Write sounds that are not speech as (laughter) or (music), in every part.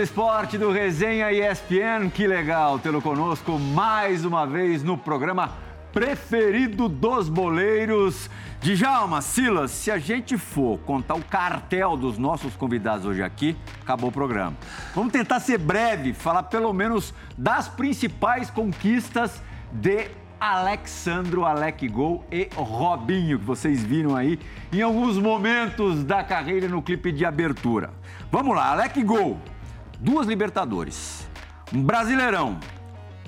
Esporte do Resenha ESPN, que legal tê-lo conosco mais uma vez no programa preferido dos boleiros. Djalma, Silas, se a gente for contar o cartel dos nossos convidados hoje aqui, acabou o programa. Vamos tentar ser breve, falar pelo menos das principais conquistas de Alexandro Alec Gol e Robinho, que vocês viram aí em alguns momentos da carreira no clipe de abertura. Vamos lá, Alec Gol, duas Libertadores, um Brasileirão,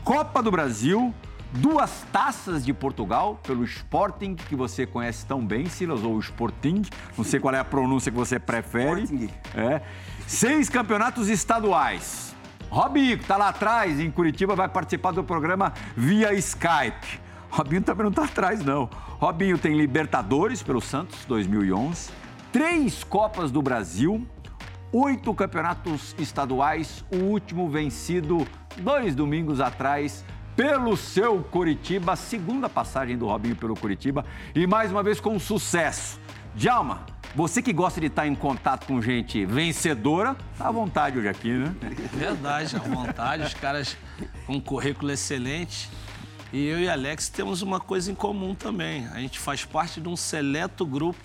Copa do Brasil, duas taças de Portugal pelo Sporting, que você conhece tão bem, Silas, ou Sporting, não sei qual é a pronúncia que você prefere. Sporting. É. Seis campeonatos estaduais. Robinho, que está lá atrás, em Curitiba, vai participar do programa via Skype. Robinho também não está atrás, não. Robinho tem Libertadores pelo Santos, 2011, três Copas do Brasil, oito campeonatos estaduais, o último vencido dois domingos atrás pelo seu Curitiba, segunda passagem do Robinho pelo Curitiba e mais uma vez com sucesso. Djalma, você que gosta de estar em contato com gente vencedora, tá à vontade hoje aqui, né? Verdade, à vontade, os caras com um currículo excelente. E eu e Alex temos uma coisa em comum também. A gente faz parte de um seleto grupo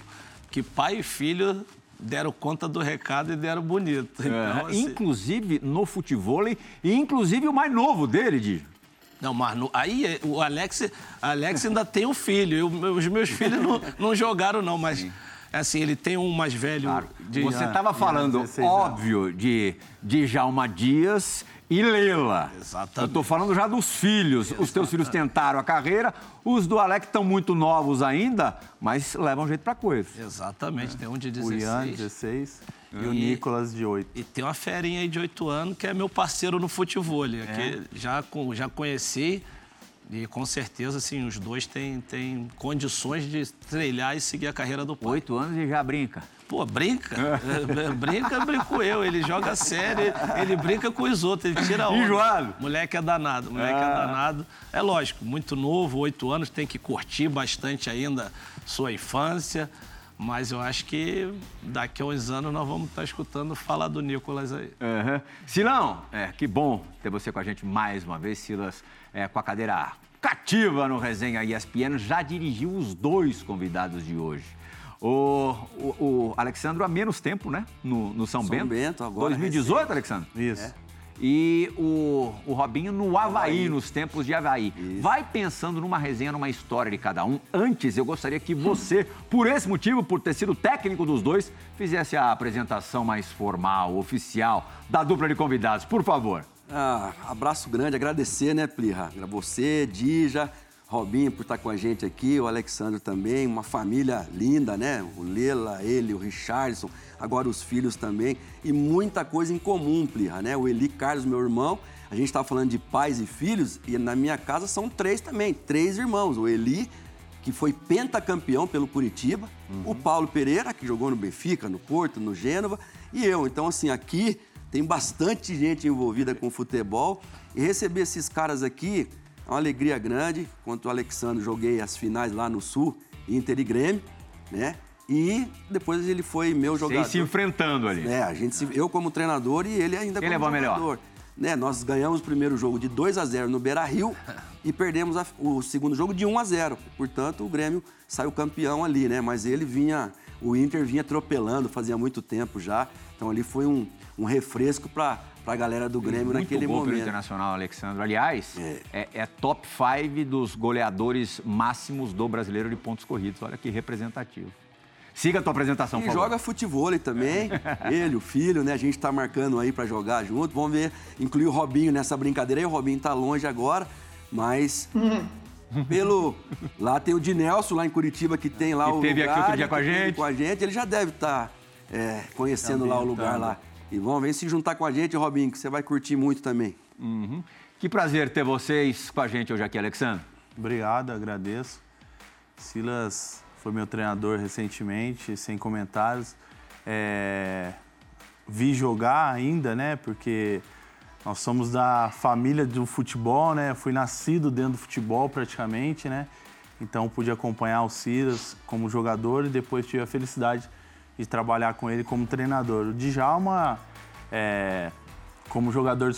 que pai e filho deram conta do recado e deram bonito. Então, É, assim, Inclusive no futebol e inclusive o mais novo dele, Di. Não, mas no- aí é, o Alex, Alex ainda tem um filho. Eu- os meus filhos não, não jogaram, não, mas assim, ele tem um mais velho. de- Você estava falando, 16 anos. óbvio, de Djalma Dias e Lela. Exatamente. Eu estou falando já dos filhos. Os teus filhos tentaram a carreira. Os do Alex estão muito novos ainda, mas levam jeito para coisa. Exatamente, tem um de O Ian, 16. 16, e o E- Nicolas, de 8. E tem uma ferinha aí de 8 anos que é meu parceiro no futebol. É? Que já, com- já conheci e com certeza, assim, os dois têm, têm condições de trilhar e seguir a carreira do pai. Oito anos e já brinca. Pô, brinca. É, (laughs) brinca, brinco eu. Ele joga sério, ele brinca com os outros, ele tira onda. Enjoado? Moleque é danado, moleque é Ah. danado. É lógico, muito novo, oito anos, tem que curtir bastante ainda sua infância. Mas eu acho que daqui a uns anos nós vamos estar escutando falar do Nicolas aí. Uhum. Silão, é, que bom ter você com a gente mais uma vez, Silas, é, com a cadeira cativa no Resenha ESPN, já dirigiu os dois convidados de hoje. O, o, o Alexandro há menos tempo, né? No, no São, São Bento. Bento, agora, 2018, recente. Alexandro? Isso. E o, o Robinho no Havaí, Havaí. nos tempos de Havaí. Isso. Vai pensando numa resenha, numa história de cada um. Antes, eu gostaria que você, por esse motivo, por ter sido técnico dos dois, fizesse a apresentação mais formal, oficial, da dupla de convidados. Por favor. Ah, abraço grande, agradecer, né, Plirra? Você, Dija, Robinho por estar com a gente aqui, o Alexandre também, uma família linda, né? O Lela, ele, o Richardson, agora os filhos também. E muita coisa em comum, Plirra, né? O Eli Carlos, meu irmão, a gente estava falando de pais e filhos, e na minha casa são três também, três irmãos. O Eli, que foi pentacampeão pelo Curitiba, o Paulo Pereira, que jogou no Benfica, no Porto, no Gênova, e eu. Então, assim, aqui tem bastante gente envolvida com futebol e receber esses caras aqui uma alegria grande. Quanto o Alexandre, joguei as finais lá no Sul, Inter e Grêmio, né? E depois ele foi meu jogador. Vocês se enfrentando ali. É, a gente se- eu como treinador e ele ainda Quem como levou a melhor? jogador. Né, nós ganhamos o primeiro jogo de 2 a 0 no Beira-Rio (laughs) e perdemos a- o segundo jogo de 1 a 0. Portanto, o Grêmio saiu campeão ali, né? Mas ele vinha, o Inter vinha atropelando, fazia muito tempo já. Então ali foi um, um refresco para a galera do Grêmio Muito naquele pelo momento. Internacional, Alexandre. Aliás, é, é top 5 dos goleadores máximos do brasileiro de pontos corridos. Olha que representativo. Siga a tua apresentação, E joga futebol também. (laughs) Ele, o filho, né? A gente tá marcando aí para jogar junto. Vamos ver, incluir o Robinho nessa brincadeira aí. O Robinho tá longe agora, mas (laughs) pelo lá tem o Dinelson lá em Curitiba que tem lá Que o teve aqui lugar, outro dia que com a gente. Com a gente, ele já deve estar conhecendo lá o lugar lá. E vamos ver se juntar com a gente, Robinho, que você vai curtir muito também. Uhum. Que prazer ter vocês com a gente hoje aqui, Alexandre. Obrigado, agradeço. Silas foi meu treinador recentemente, sem comentários. É, Vi jogar ainda, né? Porque nós somos da família do futebol, né? Fui nascido dentro do futebol praticamente, né? Então pude acompanhar o Silas como jogador e depois tive a felicidade de trabalhar com ele como treinador. O Djalma é, como jogador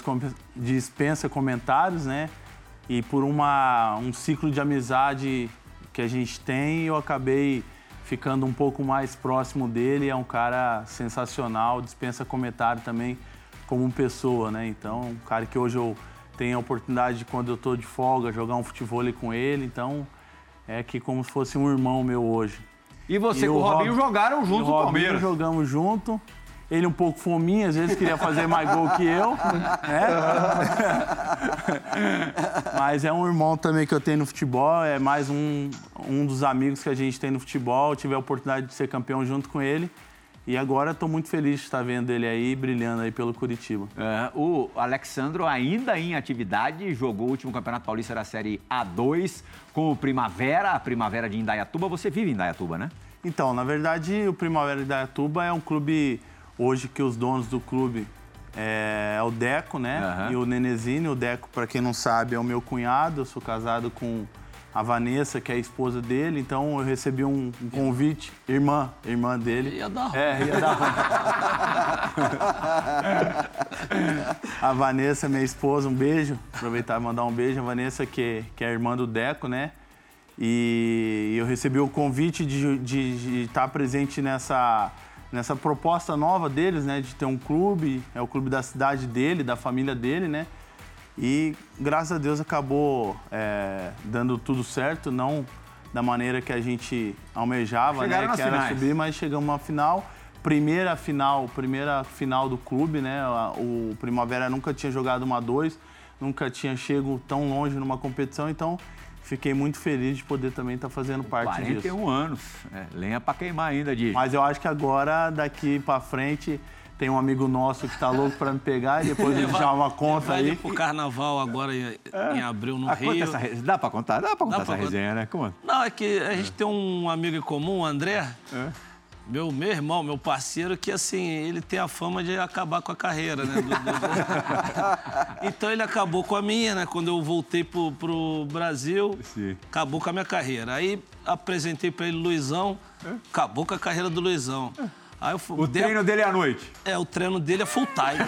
dispensa comentários, né? E por uma, um ciclo de amizade que a gente tem, eu acabei ficando um pouco mais próximo dele. É um cara sensacional, dispensa comentário também como pessoa, né? Então, um cara que hoje eu tenho a oportunidade de, quando eu estou de folga, jogar um futebol com ele. Então, é que como se fosse um irmão meu hoje. E você e com o Robinho Rob... jogaram junto no Palmeiras? jogamos junto. Ele um pouco fominha, às vezes queria fazer mais gol que eu. Né? (laughs) Mas é um irmão também que eu tenho no futebol, é mais um, um dos amigos que a gente tem no futebol. Eu tive a oportunidade de ser campeão junto com ele. E agora estou muito feliz de estar vendo ele aí brilhando aí pelo Curitiba. É, o Alexandro ainda em atividade, jogou o último Campeonato Paulista da Série A2 com o Primavera, a Primavera de Indaiatuba. Você vive em Indaiatuba, né? Então, na verdade, o Primavera de Indaiatuba é um clube hoje que os donos do clube é, é o Deco, né? Uhum. E o Nenezine. O Deco, para quem não sabe, é o meu cunhado. Eu sou casado com a Vanessa, que é a esposa dele, então eu recebi um, um convite, irmã, irmã dele. Ia dar É, ia dar A Vanessa, minha esposa, um beijo. Aproveitar e mandar um beijo. A Vanessa, que, que é a irmã do Deco, né? E eu recebi o convite de, de, de estar presente nessa, nessa proposta nova deles, né? De ter um clube, é o clube da cidade dele, da família dele, né? E graças a Deus acabou é, dando tudo certo, não da maneira que a gente almejava, Chegaram né? Que era finais. subir, mas chegamos à final. Primeira final, primeira final do clube, né? O Primavera nunca tinha jogado uma dois, nunca tinha chego tão longe numa competição, então fiquei muito feliz de poder também estar tá fazendo parte 41 disso. 41 anos, é, lenha para queimar ainda, de. Mas eu acho que agora, daqui para frente, tem um amigo nosso que está louco para me pegar e depois ele já uma conta aí. o carnaval agora em, é. em abril no ah, Rio. Essa, dá para contar? Dá para contar dá essa resenha, né? Como? Não, é que a gente tem um amigo em comum, o André. É. Meu, meu irmão, meu parceiro, que assim, ele tem a fama de acabar com a carreira, né? Do, do... (laughs) então ele acabou com a minha, né? Quando eu voltei pro, pro Brasil, Sim. acabou com a minha carreira. Aí apresentei para ele Luizão, é. acabou com a carreira do Luizão. É. Aí eu, o treino dele é à noite? É, o treino dele (laughs) é full time.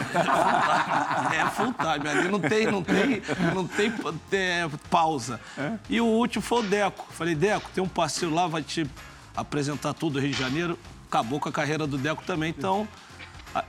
é full time. Ali não tem, não tem, não tem é, pausa. É? E o último foi o Deco. Falei, Deco, tem um parceiro lá, vai te apresentar tudo do Rio de Janeiro. Acabou com a carreira do Deco também, então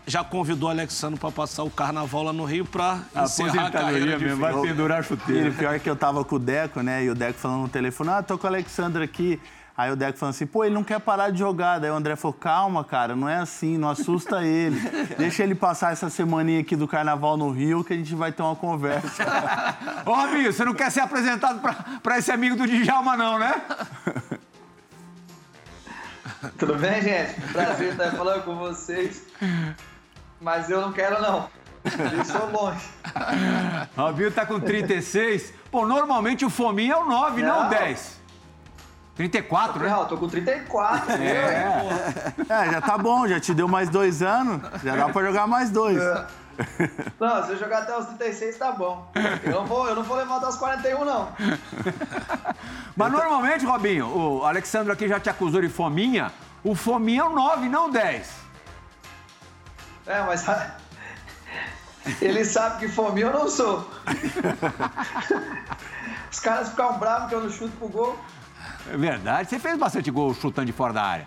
já convidou o Alexandre para passar o carnaval lá no Rio para encerrar a carreira mesmo, vai pendurar chuteiro. E pior é que eu tava com o Deco, né? E o Deco falando no telefone, ah, tô com o Alexandre aqui. Aí o Deco falou assim, pô, ele não quer parar de jogar. Daí o André falou, calma, cara, não é assim, não assusta ele. (laughs) Deixa ele passar essa semaninha aqui do carnaval no Rio que a gente vai ter uma conversa. (laughs) Ô, amigo, você não quer ser apresentado para esse amigo do Djalma, não, né? (laughs) Tudo bem, gente? Prazer estar falando com vocês. Mas eu não quero, não. Eu sou longe. Robinho tá com 36. Pô, normalmente o fominho é o 9, não, não o 10. 34, né? Não, tô com 34. É. é, já tá bom, já te deu mais dois anos, já dá pra jogar mais dois. É. Não, se eu jogar até os 36 tá bom. Eu não vou, eu não vou levar até os 41, não. Mas normalmente, Robinho, o Alexandre aqui já te acusou de fominha. O fominha é o 9, não o 10. É, mas ele sabe que fominha eu não sou. (laughs) Os caras ficam bravos que eu não chuto pro gol. É verdade. Você fez bastante gol chutando de fora da área.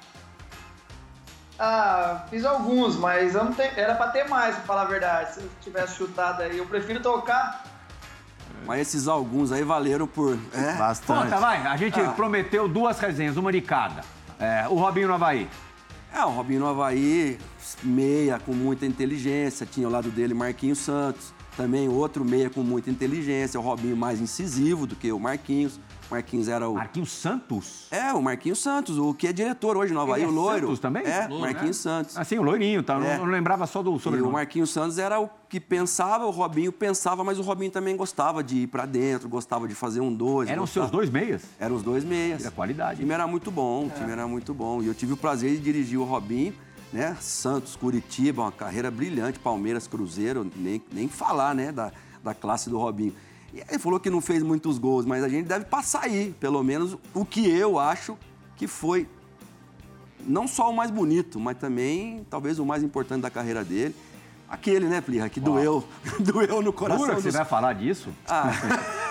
Ah, fiz alguns, mas eu não tenho, era pra ter mais, pra falar a verdade. Se eu tivesse chutado aí, eu prefiro tocar. Mas esses alguns aí valeram por. É? Bastante. Conta, vai. A gente ah. prometeu duas resenhas, uma de cada. É, o Robinho no Havaí. É, o Robinho no Havaí, meia com muita inteligência. Tinha ao lado dele Marquinhos Santos. Também outro meia com muita inteligência. O Robinho mais incisivo do que o Marquinhos. Marquinhos era o. Marquinhos Santos? É, o Marquinhos Santos, o que é diretor hoje no Havaí, é o loiro. Santos também? É, Louro, Marquinhos né? Santos. Assim, o loirinho, tá? É. Não, não lembrava só do sobrenome. E o Marquinhos Santos era o que pensava, o Robinho pensava, mas o Robinho também gostava de ir para dentro, gostava de fazer um dois. Eram gostava... seus dois meias? Eram os dois meias. Era qualidade. O time era muito bom, o time é. era muito bom. E eu tive o prazer de dirigir o Robinho, né? Santos, Curitiba, uma carreira brilhante, Palmeiras, Cruzeiro, nem, nem falar, né? Da, da classe do Robinho. E ele falou que não fez muitos gols, mas a gente deve passar aí, pelo menos o que eu acho que foi não só o mais bonito, mas também talvez o mais importante da carreira dele. Aquele, né, Plirra, que doeu, (laughs) doeu no coração Jura que você dos... vai falar disso? Ah, (laughs)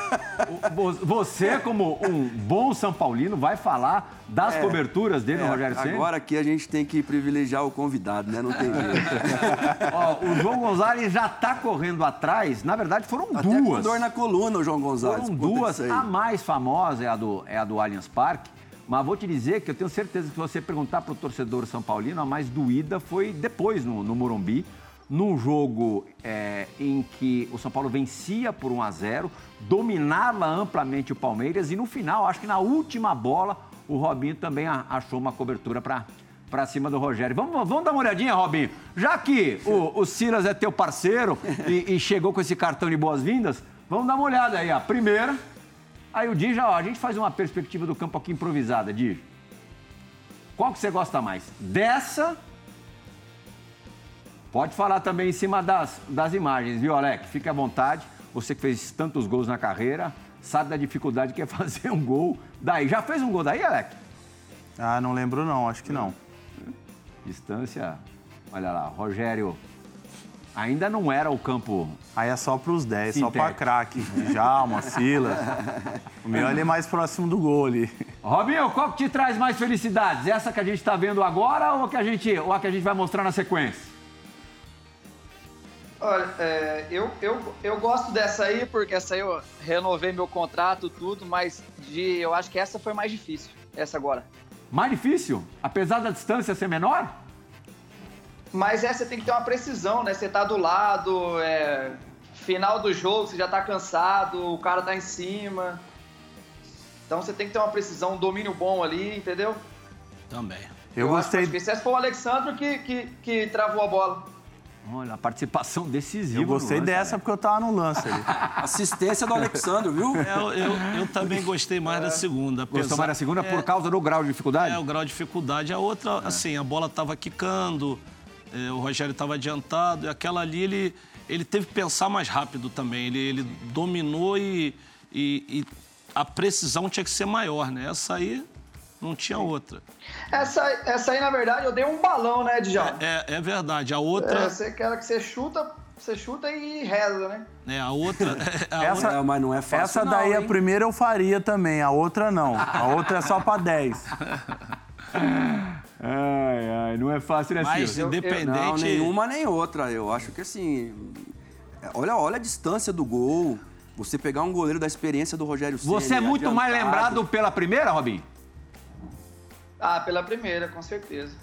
Você, como um bom São Paulino, vai falar das É, coberturas dele no é, Rogério Ceni? agora aqui a gente tem que privilegiar o convidado, né? Não tem jeito. (laughs) Ó, o João Gonzalez já tá correndo atrás. Na verdade, foram Até com duas. dor na coluna, o João Gonzalez. Foram duas. A mais famosa é a do, é a do Allianz Parque. Mas vou te dizer que eu tenho certeza que se você perguntar para o torcedor São Paulino, a mais doída foi depois no, no Morumbi, num jogo é, em que o São Paulo vencia por 1 a 0, dominava amplamente o Palmeiras e no final, acho que na última bola, o Robinho também achou uma cobertura para para cima do Rogério. Vamos, vamos dar uma olhadinha, Robinho? Já que o, o Silas é teu parceiro e, e chegou com esse cartão de boas-vindas, vamos dar uma olhada aí. A primeira, aí o Di já, ó, a gente faz uma perspectiva do campo aqui improvisada, Di. Qual que você gosta mais? Dessa? Pode falar também em cima das, das imagens, viu, Alec? Fique à vontade. Você que fez tantos gols na carreira, sabe da dificuldade que é (laughs) fazer um gol daí. Já fez um gol daí, Alec? Ah, não lembro não, acho que não. Distância, olha lá, Rogério ainda não era o campo. Aí é só pros 10, só Sintético. craque. Djalma, (laughs) Silas. O meu ali é mais próximo do gol ali. Robinho, qual que te traz mais felicidades? Essa que a gente está vendo agora ou a que a gente, ou a que a gente vai mostrar na sequência? Olha, é, eu, eu, eu gosto dessa aí, porque essa aí eu renovei meu contrato, tudo, mas de, eu acho que essa foi mais difícil, essa agora. Mais difícil? Apesar da distância ser menor? Mas essa tem que ter uma precisão, né? Você tá do lado, é, final do jogo, você já tá cansado, o cara tá em cima. Então você tem que ter uma precisão, um domínio bom ali, entendeu? Também. Eu, gostei. Acho que esse foi o Alexandre que, que, que travou a bola. Olha, a participação decisiva. Eu gostei lance, dessa né? porque eu tava no lance ali. (laughs) Assistência do Alexandre, viu? É, Eu, eu, eu também gostei mais da segunda. Gostou apesar- mais da segunda é, por causa do grau de dificuldade? É, o grau de dificuldade. A outra, assim, a bola estava quicando, é, o Rogério estava adiantado, e aquela ali ele, ele teve que pensar mais rápido também. Ele, ele dominou e, e, e a precisão tinha que ser maior, né? Essa aí não tinha outra. Essa, essa aí, na verdade, eu dei um balão, né, Djalma? É, é verdade. A outra. É, você, aquela que você chuta, você chuta e reza, né? É, a outra. (laughs) a Essa- outra- É, mas não é fácil Essa não, daí, a hein? primeira eu faria também, a outra não. A outra é só pra 10. (laughs) Ai, ai, não é fácil, né, Mas independente. Não, nenhuma nem outra. Eu acho que assim. é, Olha, olha a distância do gol. Você pegar um goleiro da experiência do Rogério Ceni, Você é muito mais lembrado pela primeira, Robinho? Ah, pela primeira, com certeza.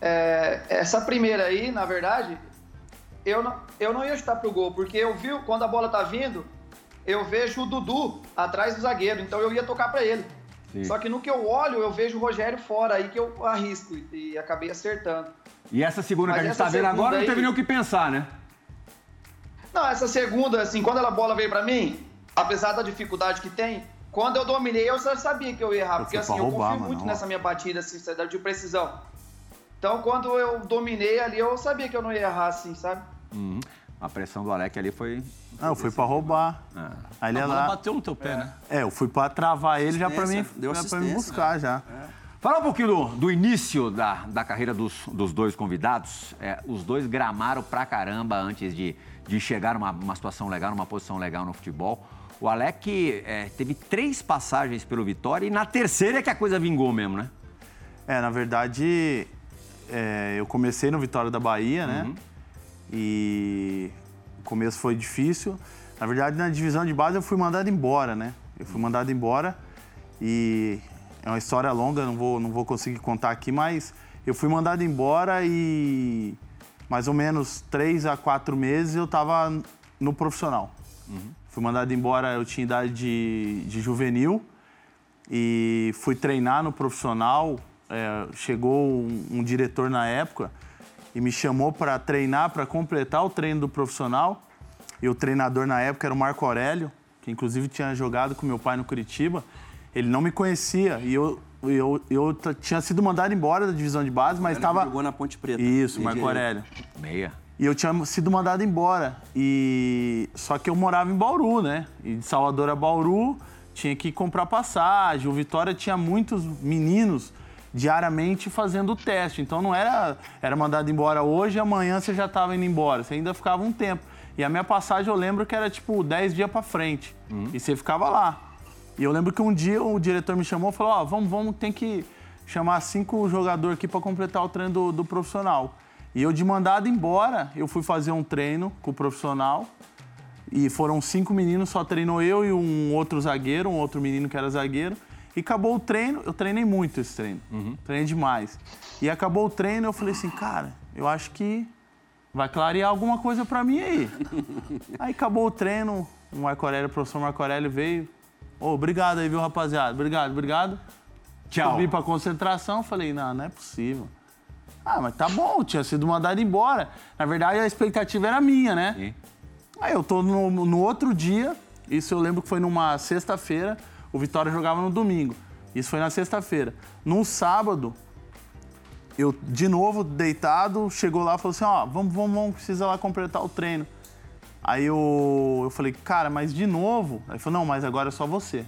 É, essa primeira aí, na verdade, eu não, eu não ia chutar pro gol, porque eu vi quando a bola tá vindo, eu vejo o Dudu atrás do zagueiro, então eu ia tocar pra ele. Sim. Só que no que eu olho, eu vejo o Rogério fora, aí que eu arrisco e, e acabei acertando. E essa segunda Mas que a gente tá vendo agora não aí- teve nem o que pensar, né? Não, essa segunda, assim, quando a bola veio pra mim, apesar da dificuldade que tem, quando eu dominei, eu já sabia que eu ia errar, porque assim, eu roubar, confio mano, muito ó. nessa minha batida, assim, de precisão. Então, quando eu dominei ali, eu sabia que eu não ia errar, assim, sabe? Uhum. A pressão do Alec ali foi. Não, eu fui pra roubar. Ah. Aí ele a é lá. bateu no teu pé, né? É, eu fui pra travar ele já pra mim, deu já pra me buscar já. Falar um pouquinho do, do início da, da carreira dos, dos dois convidados. É, os dois gramaram pra caramba antes de, de chegar numa, numa situação legal, numa posição legal no futebol. O Alec é, teve três passagens pelo Vitória e na terceira é que a coisa vingou mesmo, né? É, na verdade, é, eu comecei no Vitória da Bahia, né? E o começo foi difícil. Na verdade, na divisão de base eu fui mandado embora, né? Eu fui mandado embora e é uma história longa, não vou, não vou conseguir contar aqui, mas eu fui mandado embora e mais ou menos três a quatro meses eu estava no profissional. Fui mandado embora, eu tinha idade de, de juvenil e fui treinar no profissional. É, chegou um, um diretor na época e me chamou para treinar, para completar o treino do profissional. E o treinador na época era o Marco Aurélio, que inclusive tinha jogado com meu pai no Curitiba. Ele não me conhecia e eu, eu, eu tinha sido mandado embora da divisão de base, mas Ele estava. jogou na Ponte Preta. Isso, Marco. Aurélio. Meia. E eu tinha sido mandado embora. E só que eu morava em Bauru, né? E de Salvador a Bauru tinha que comprar passagem. O Vitória tinha muitos meninos diariamente fazendo o teste. Então não era, era mandado embora hoje, amanhã você já estava indo embora. Você ainda ficava um tempo. E a minha passagem eu lembro que era tipo 10 dias para frente. E você ficava lá. E eu lembro que um dia o diretor me chamou e falou: Ó, vamos, vamos, tem que chamar cinco jogadores aqui para completar o treino do, do profissional. E eu, de mandado embora, eu fui fazer um treino com o profissional. E foram cinco meninos, só treinou eu e um outro zagueiro, um outro menino que era zagueiro. E acabou o treino, eu treinei muito esse treino. Treinei demais. E acabou o treino, eu falei assim, cara, eu acho que vai clarear alguma coisa pra mim aí. (laughs) aí acabou o treino, o Marco Aurélio, o professor Marco Aurélio veio. Ô, obrigado aí, viu, rapaziada? Obrigado, obrigado. Tchau. Subi pra concentração, falei, não, não é possível. Ah, mas tá bom, tinha sido mandado embora. Na verdade, a expectativa era minha, né? Sim. Aí eu tô no, no outro dia, isso eu lembro que foi numa sexta-feira, o Vitória jogava no domingo. Isso foi na sexta-feira. No sábado, eu de novo deitado, chegou lá e falou assim: ó, vamos, vamos, vamos, precisa lá completar o treino. Aí eu, eu falei, cara, mas de novo? Aí ele falou, não, mas agora é só você.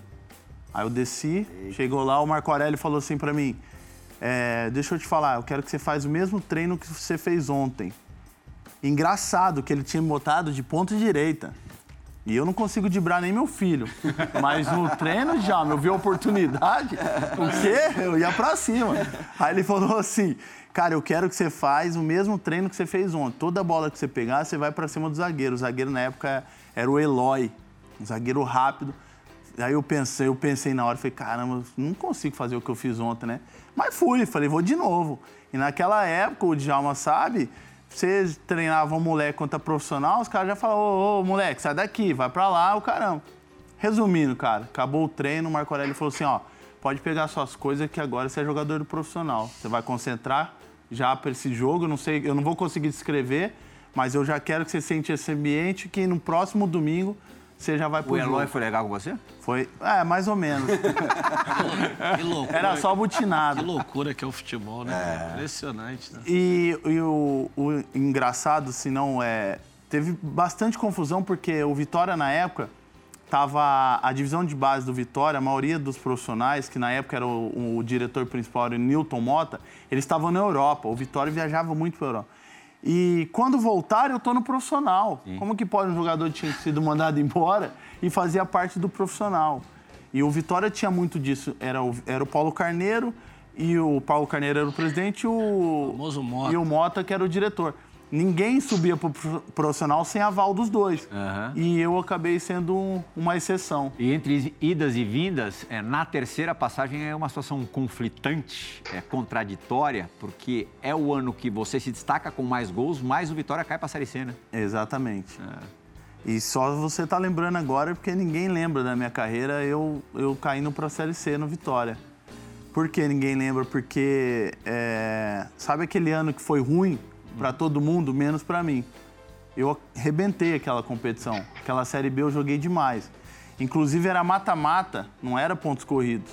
Aí eu desci, chegou lá, o Marco Aurélio falou assim pra mim: é, deixa eu te falar, eu quero que você faça o mesmo treino que você fez ontem. Engraçado que ele tinha me botado de ponta direita. E eu não consigo dibrar nem meu filho. Mas no treino já, eu vi a oportunidade. O quê? Eu ia pra cima. Aí ele falou assim: Cara, eu quero que você faz o mesmo treino que você fez ontem. Toda bola que você pegar, você vai pra cima do zagueiro. O zagueiro na época era o Eloy, um zagueiro rápido. Aí eu pensei, eu pensei na hora, falei, caramba, não consigo fazer o que eu fiz ontem, né? Mas fui, falei, vou de novo. E naquela época, o Djalma sabe, você treinava um moleque contra profissional, os caras já falavam, ô, ô, moleque, sai daqui, vai pra lá, o caramba. Resumindo, cara, acabou o treino, o Marco Aurélio falou assim, ó, pode pegar suas coisas que agora você é jogador do profissional. Você vai concentrar já para esse jogo, não sei, eu não vou conseguir descrever, mas eu já quero que você sente esse ambiente que no próximo domingo você já vai pro O jogo. Eloy foi legal com você? Foi, é, mais ou menos. (laughs) Que loucura. Era só Que butinado. loucura que é o futebol, né? Impressionante, né? E, e o, o engraçado, se não é. Teve bastante confusão porque o Vitória, na época, tava a divisão de base do Vitória, a maioria dos profissionais, que na época era o, o diretor principal, era o Newton Mota, eles estavam na Europa. O Vitória viajava muito para Europa. E quando voltaram, eu tô no profissional. Como que pode um jogador tinha sido mandado embora e fazia parte do profissional? E o Vitória tinha muito disso. Era o, era o Paulo Carneiro, e o Paulo Carneiro era o presidente e o, Mota. e o Mota, que era o diretor. Ninguém subia pro pro- profissional sem aval dos dois. Aham. E eu acabei sendo um- uma exceção. E entre idas e vindas, é, na terceira passagem é uma situação conflitante, é contraditória, porque é o ano que você se destaca com mais gols, mais o Vitória cai para a Série C, né? Exatamente. E só você tá lembrando agora, porque ninguém lembra da minha carreira, eu, eu caindo pra Série C no Vitória. Por que ninguém lembra? Porque, é, sabe aquele ano que foi ruim pra todo mundo, menos pra mim? Eu arrebentei aquela competição. Aquela Série B eu joguei demais. Inclusive era mata-mata, não era pontos corridos.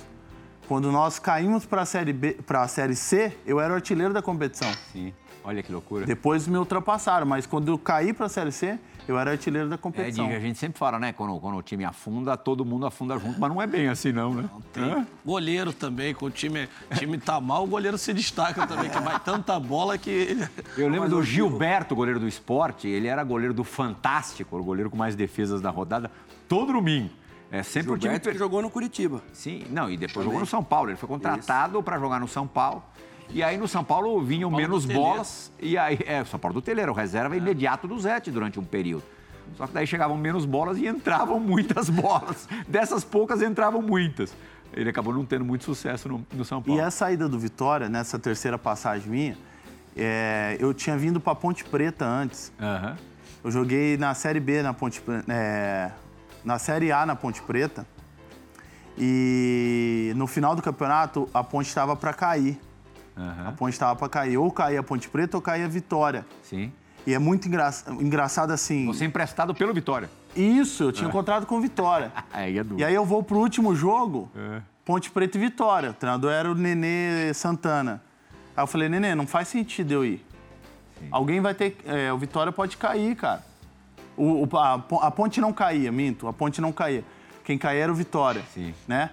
Quando nós caímos pra Série, B, pra série C, eu era o artilheiro da competição. Sim. Olha que loucura. Depois me ultrapassaram, mas quando eu caí pra Série C, eu era artilheiro da É, competição. Diga, a gente sempre fala, né? Quando, quando o time afunda, todo mundo afunda junto, mas não é bem assim, não, né? Tem goleiro também, quando o time, time tá mal, o goleiro se destaca também, que vai tanta bola que. ele- Eu lembro do Gilberto, goleiro do esporte, ele era goleiro do Fantástico, o goleiro com mais defesas da rodada, todo domingo. É sempre o time. Gilberto que jogou no Curitiba. Sim, não, e depois jogou no São Paulo. Ele foi contratado para jogar no São Paulo. E aí no São Paulo vinham Paulo menos bolas. E aí, é, o São Paulo do Teleiro, reserva imediato do Zete durante um período. Só que daí chegavam menos bolas e entravam (laughs) muitas bolas. Dessas poucas entravam muitas. Ele acabou não tendo muito sucesso no, no São Paulo. E a saída do Vitória, nessa terceira passagem minha, é, eu tinha vindo pra Ponte Preta antes. Aham. Eu joguei na Série B na Ponte é, na Série A na Ponte Preta. E no final do campeonato a Ponte estava para cair. A Aham. Ponte estava para cair. Ou caía a Ponte Preta ou caía a Vitória. Sim. E é muito engra... engraçado assim. Você emprestado pelo Vitória. Isso, eu tinha contrato com Vitória. (laughs) Aí é duro. E aí eu vou pro último jogo, É. Ponte Preta e Vitória. O treinador era o Nenê Santana. Aí eu falei, Nenê, não faz sentido eu ir. Alguém vai ter. é, o Vitória pode cair, cara. O, o- a, a ponte não caía, minto. A ponte não caía. Quem caía era o Vitória. Sim. Né?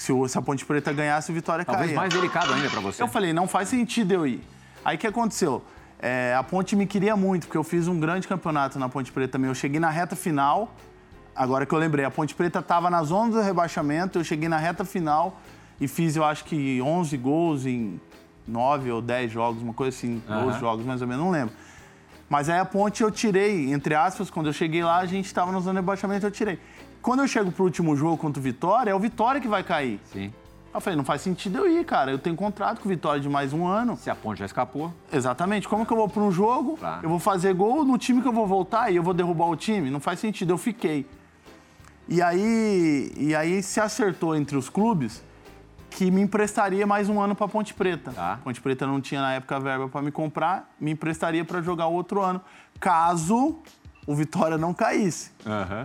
Se, o- se a Ponte Preta ganhasse, o Vitória Talvez caía. mais delicado ainda pra você. Eu falei, não faz sentido eu ir. Aí o que aconteceu? É, a Ponte me queria muito, porque eu fiz um grande campeonato na Ponte Preta também. Eu cheguei na reta final, agora que eu lembrei, a Ponte Preta estava na zona do rebaixamento, eu cheguei na reta final e fiz, eu acho que 11 gols em 9 ou 10 jogos, uma coisa assim, 12 Aham. jogos mais ou menos, não lembro. Mas aí a Ponte eu tirei, entre aspas, quando eu cheguei lá, a gente estava na zona de rebaixamento, eu tirei. Quando eu chego pro último jogo contra o Vitória, é o Vitória que vai cair. Sim. Eu falei, não faz sentido eu ir, cara. Eu tenho contrato com o Vitória de mais um ano. Se a ponte já escapou. Exatamente. Como que eu vou para um jogo, Claro. eu vou fazer gol no time que eu vou voltar e eu vou derrubar o time? Não faz sentido. Eu fiquei. E aí, e aí se acertou entre os clubes que me emprestaria mais um ano para Ponte Preta. Tá. Ponte Preta não tinha na época verba para me comprar, me emprestaria para jogar outro ano, caso o Vitória não caísse. Aham.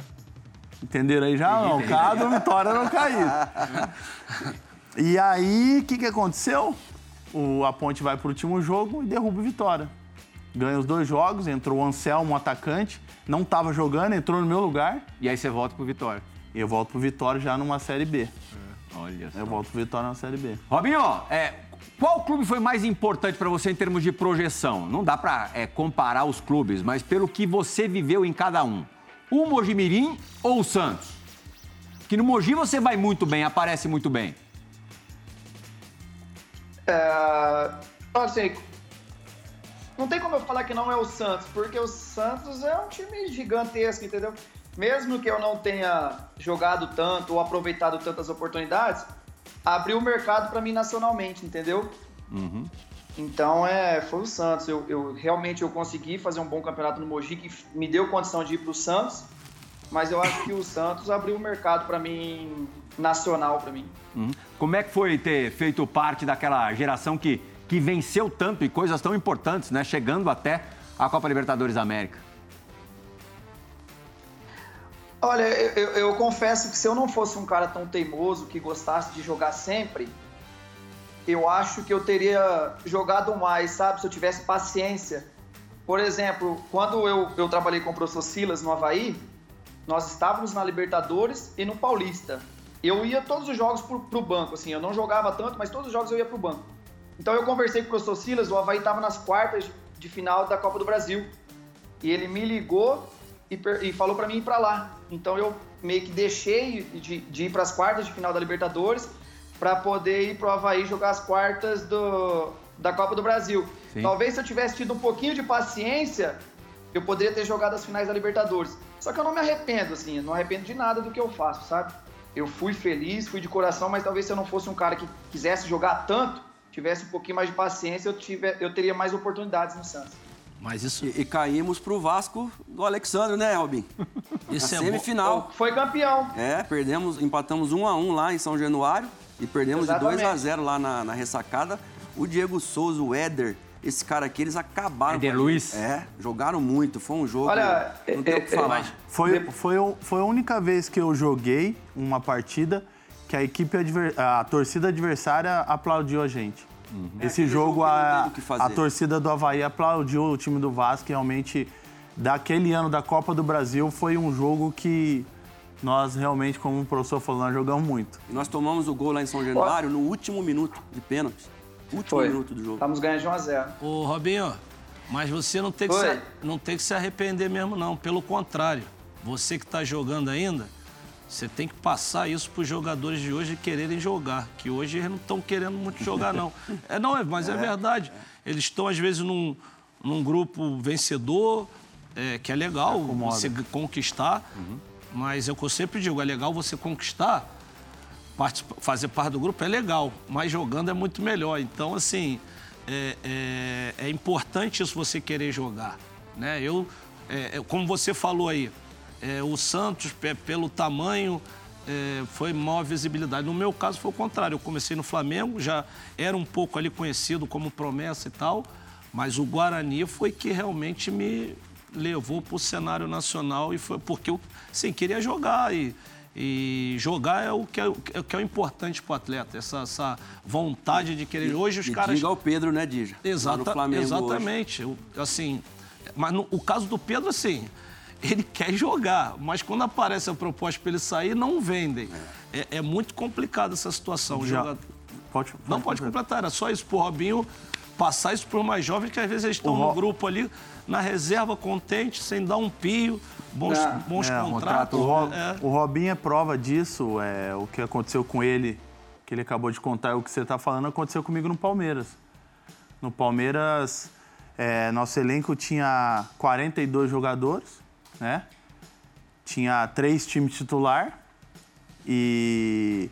Entenderam aí já? Não, caso o Vitória não caísse. E aí, o que, que aconteceu? O, a Ponte vai pro último jogo e derruba o Vitória. Ganha os dois jogos, entrou o Anselmo, um atacante, não estava jogando, entrou no meu lugar. E aí você volta pro Vitória. E eu volto pro Vitória já numa Série B. Olha só. Eu volto pro Vitória na Série B. Robinho, é, qual clube foi mais importante pra você em termos de projeção? Não dá pra é, comparar os clubes, mas pelo que você viveu em cada um. O Mojimirim ou o Santos? Que no Mogi você vai muito bem, aparece muito bem. É, assim, não tem como eu falar que não é o Santos, porque o Santos é um time gigantesco, entendeu? Mesmo que eu não tenha jogado tanto ou aproveitado tantas oportunidades, abriu o mercado para mim nacionalmente, entendeu? Então é, foi o Santos. Eu, eu- realmente eu consegui fazer um bom campeonato no Mogi que me deu condição de ir para o Santos, mas eu acho que o Santos abriu o mercado para mim nacional para mim. Uhum. Como é que foi ter feito parte daquela geração que, que venceu tanto e coisas tão importantes, né? Chegando até a Copa Libertadores da América. Olha, eu- eu confesso que se eu não fosse um cara tão teimoso que gostasse de jogar sempre, eu acho que eu teria jogado mais, sabe? Se eu tivesse paciência. Por exemplo, quando eu, eu trabalhei com o professor Silas no Havaí, nós estávamos na Libertadores e no Paulista. Eu ia todos os jogos pro, pro banco, assim, eu não jogava tanto, mas todos os jogos eu ia pro banco. Então eu conversei com o professor Silas, o Havaí estava nas quartas de final da Copa do Brasil. E ele me ligou e, e falou para mim ir para lá. Então eu meio que deixei de, de ir para as quartas de final da Libertadores para poder ir pro Havaí jogar as quartas do, da Copa do Brasil. Sim. Talvez se eu tivesse tido um pouquinho de paciência, eu poderia ter jogado as finais da Libertadores. Só que eu não me arrependo, assim, eu não arrependo de nada do que eu faço, sabe? Eu fui feliz, fui de coração, mas talvez se eu não fosse um cara que quisesse jogar tanto, tivesse um pouquinho mais de paciência, eu, tiver, eu teria mais oportunidades no Santos. Mas isso, E, e caímos pro Vasco do Alexandre, né, Robin? isso Na é bom. semifinal. Foi campeão. É, perdemos, empatamos 1 a 1 lá em São Januário e perdemos de Exatamente. 2 a 0 lá na, na ressacada. O Diego Souza, o Éder, esse cara aqui, eles acabaram. Éder. Luiz? É, jogaram muito, foi um jogo. Olha, não tem o que é- é- falar. Foi, foi, foi a única vez que eu joguei uma partida que a equipe adver- a torcida adversária aplaudiu a gente. Esse Aquele jogo, a, a torcida do Havaí aplaudiu o time do Vasco. e Realmente, daquele ano da Copa do Brasil, foi um jogo que nós realmente, como o professor falou, nós jogamos muito. E nós tomamos o gol lá em São Januário no último minuto de pênalti. Último Foi. minuto do jogo. Estamos ganhando de 1 a 0 Ô, Robinho, mas você não tem, que se, não tem que se arrepender mesmo, não. Pelo contrário, você que está jogando ainda, você tem que passar isso para os jogadores de hoje quererem jogar. Que hoje eles não estão querendo muito jogar, não. (laughs) É, não, é- mas é, verdade. Eles estão, às vezes, num, num grupo vencedor, é, que é legal você conquistar. Mas é eu sempre digo, é legal você conquistar, fazer parte do grupo é legal, mas jogando é muito melhor. Então, assim, é, é- é importante isso você querer jogar. Né? Eu, é, é, como você falou aí, é, o Santos, pe- pelo tamanho, foi maior visibilidade. No meu caso, foi o contrário. Eu comecei no Flamengo, já era um pouco ali conhecido como promessa e tal, mas o Guarani foi que realmente me levou para o cenário nacional e foi porque eu sim, queria jogar e, e jogar é o que é, o que é- é o importante para o atleta, essa, essa vontade de querer. Hoje os e caras. diga ao Pedro, né, Dija? Exata, Flamengo hoje. exatamente. Eu, assim, mas no, o caso do Pedro, assim, ele (laughs) quer jogar, mas quando aparece a proposta para ele sair, não vendem. é, é muito complicada essa situação. O Já. jogador... Pode, Não, pode completar. Era só isso pro Robinho passar isso pro mais jovem, que às vezes eles estão O no Ro- grupo ali, na reserva, contente, sem dar um pio, bons, É. bons É, contratos. O, Ro- é. o Robinho é prova disso. É, o que aconteceu com ele, que ele acabou de contar, o que você está falando, aconteceu comigo no Palmeiras. No Palmeiras, é, nosso elenco tinha 42 jogadores, né? Tinha três times titular e,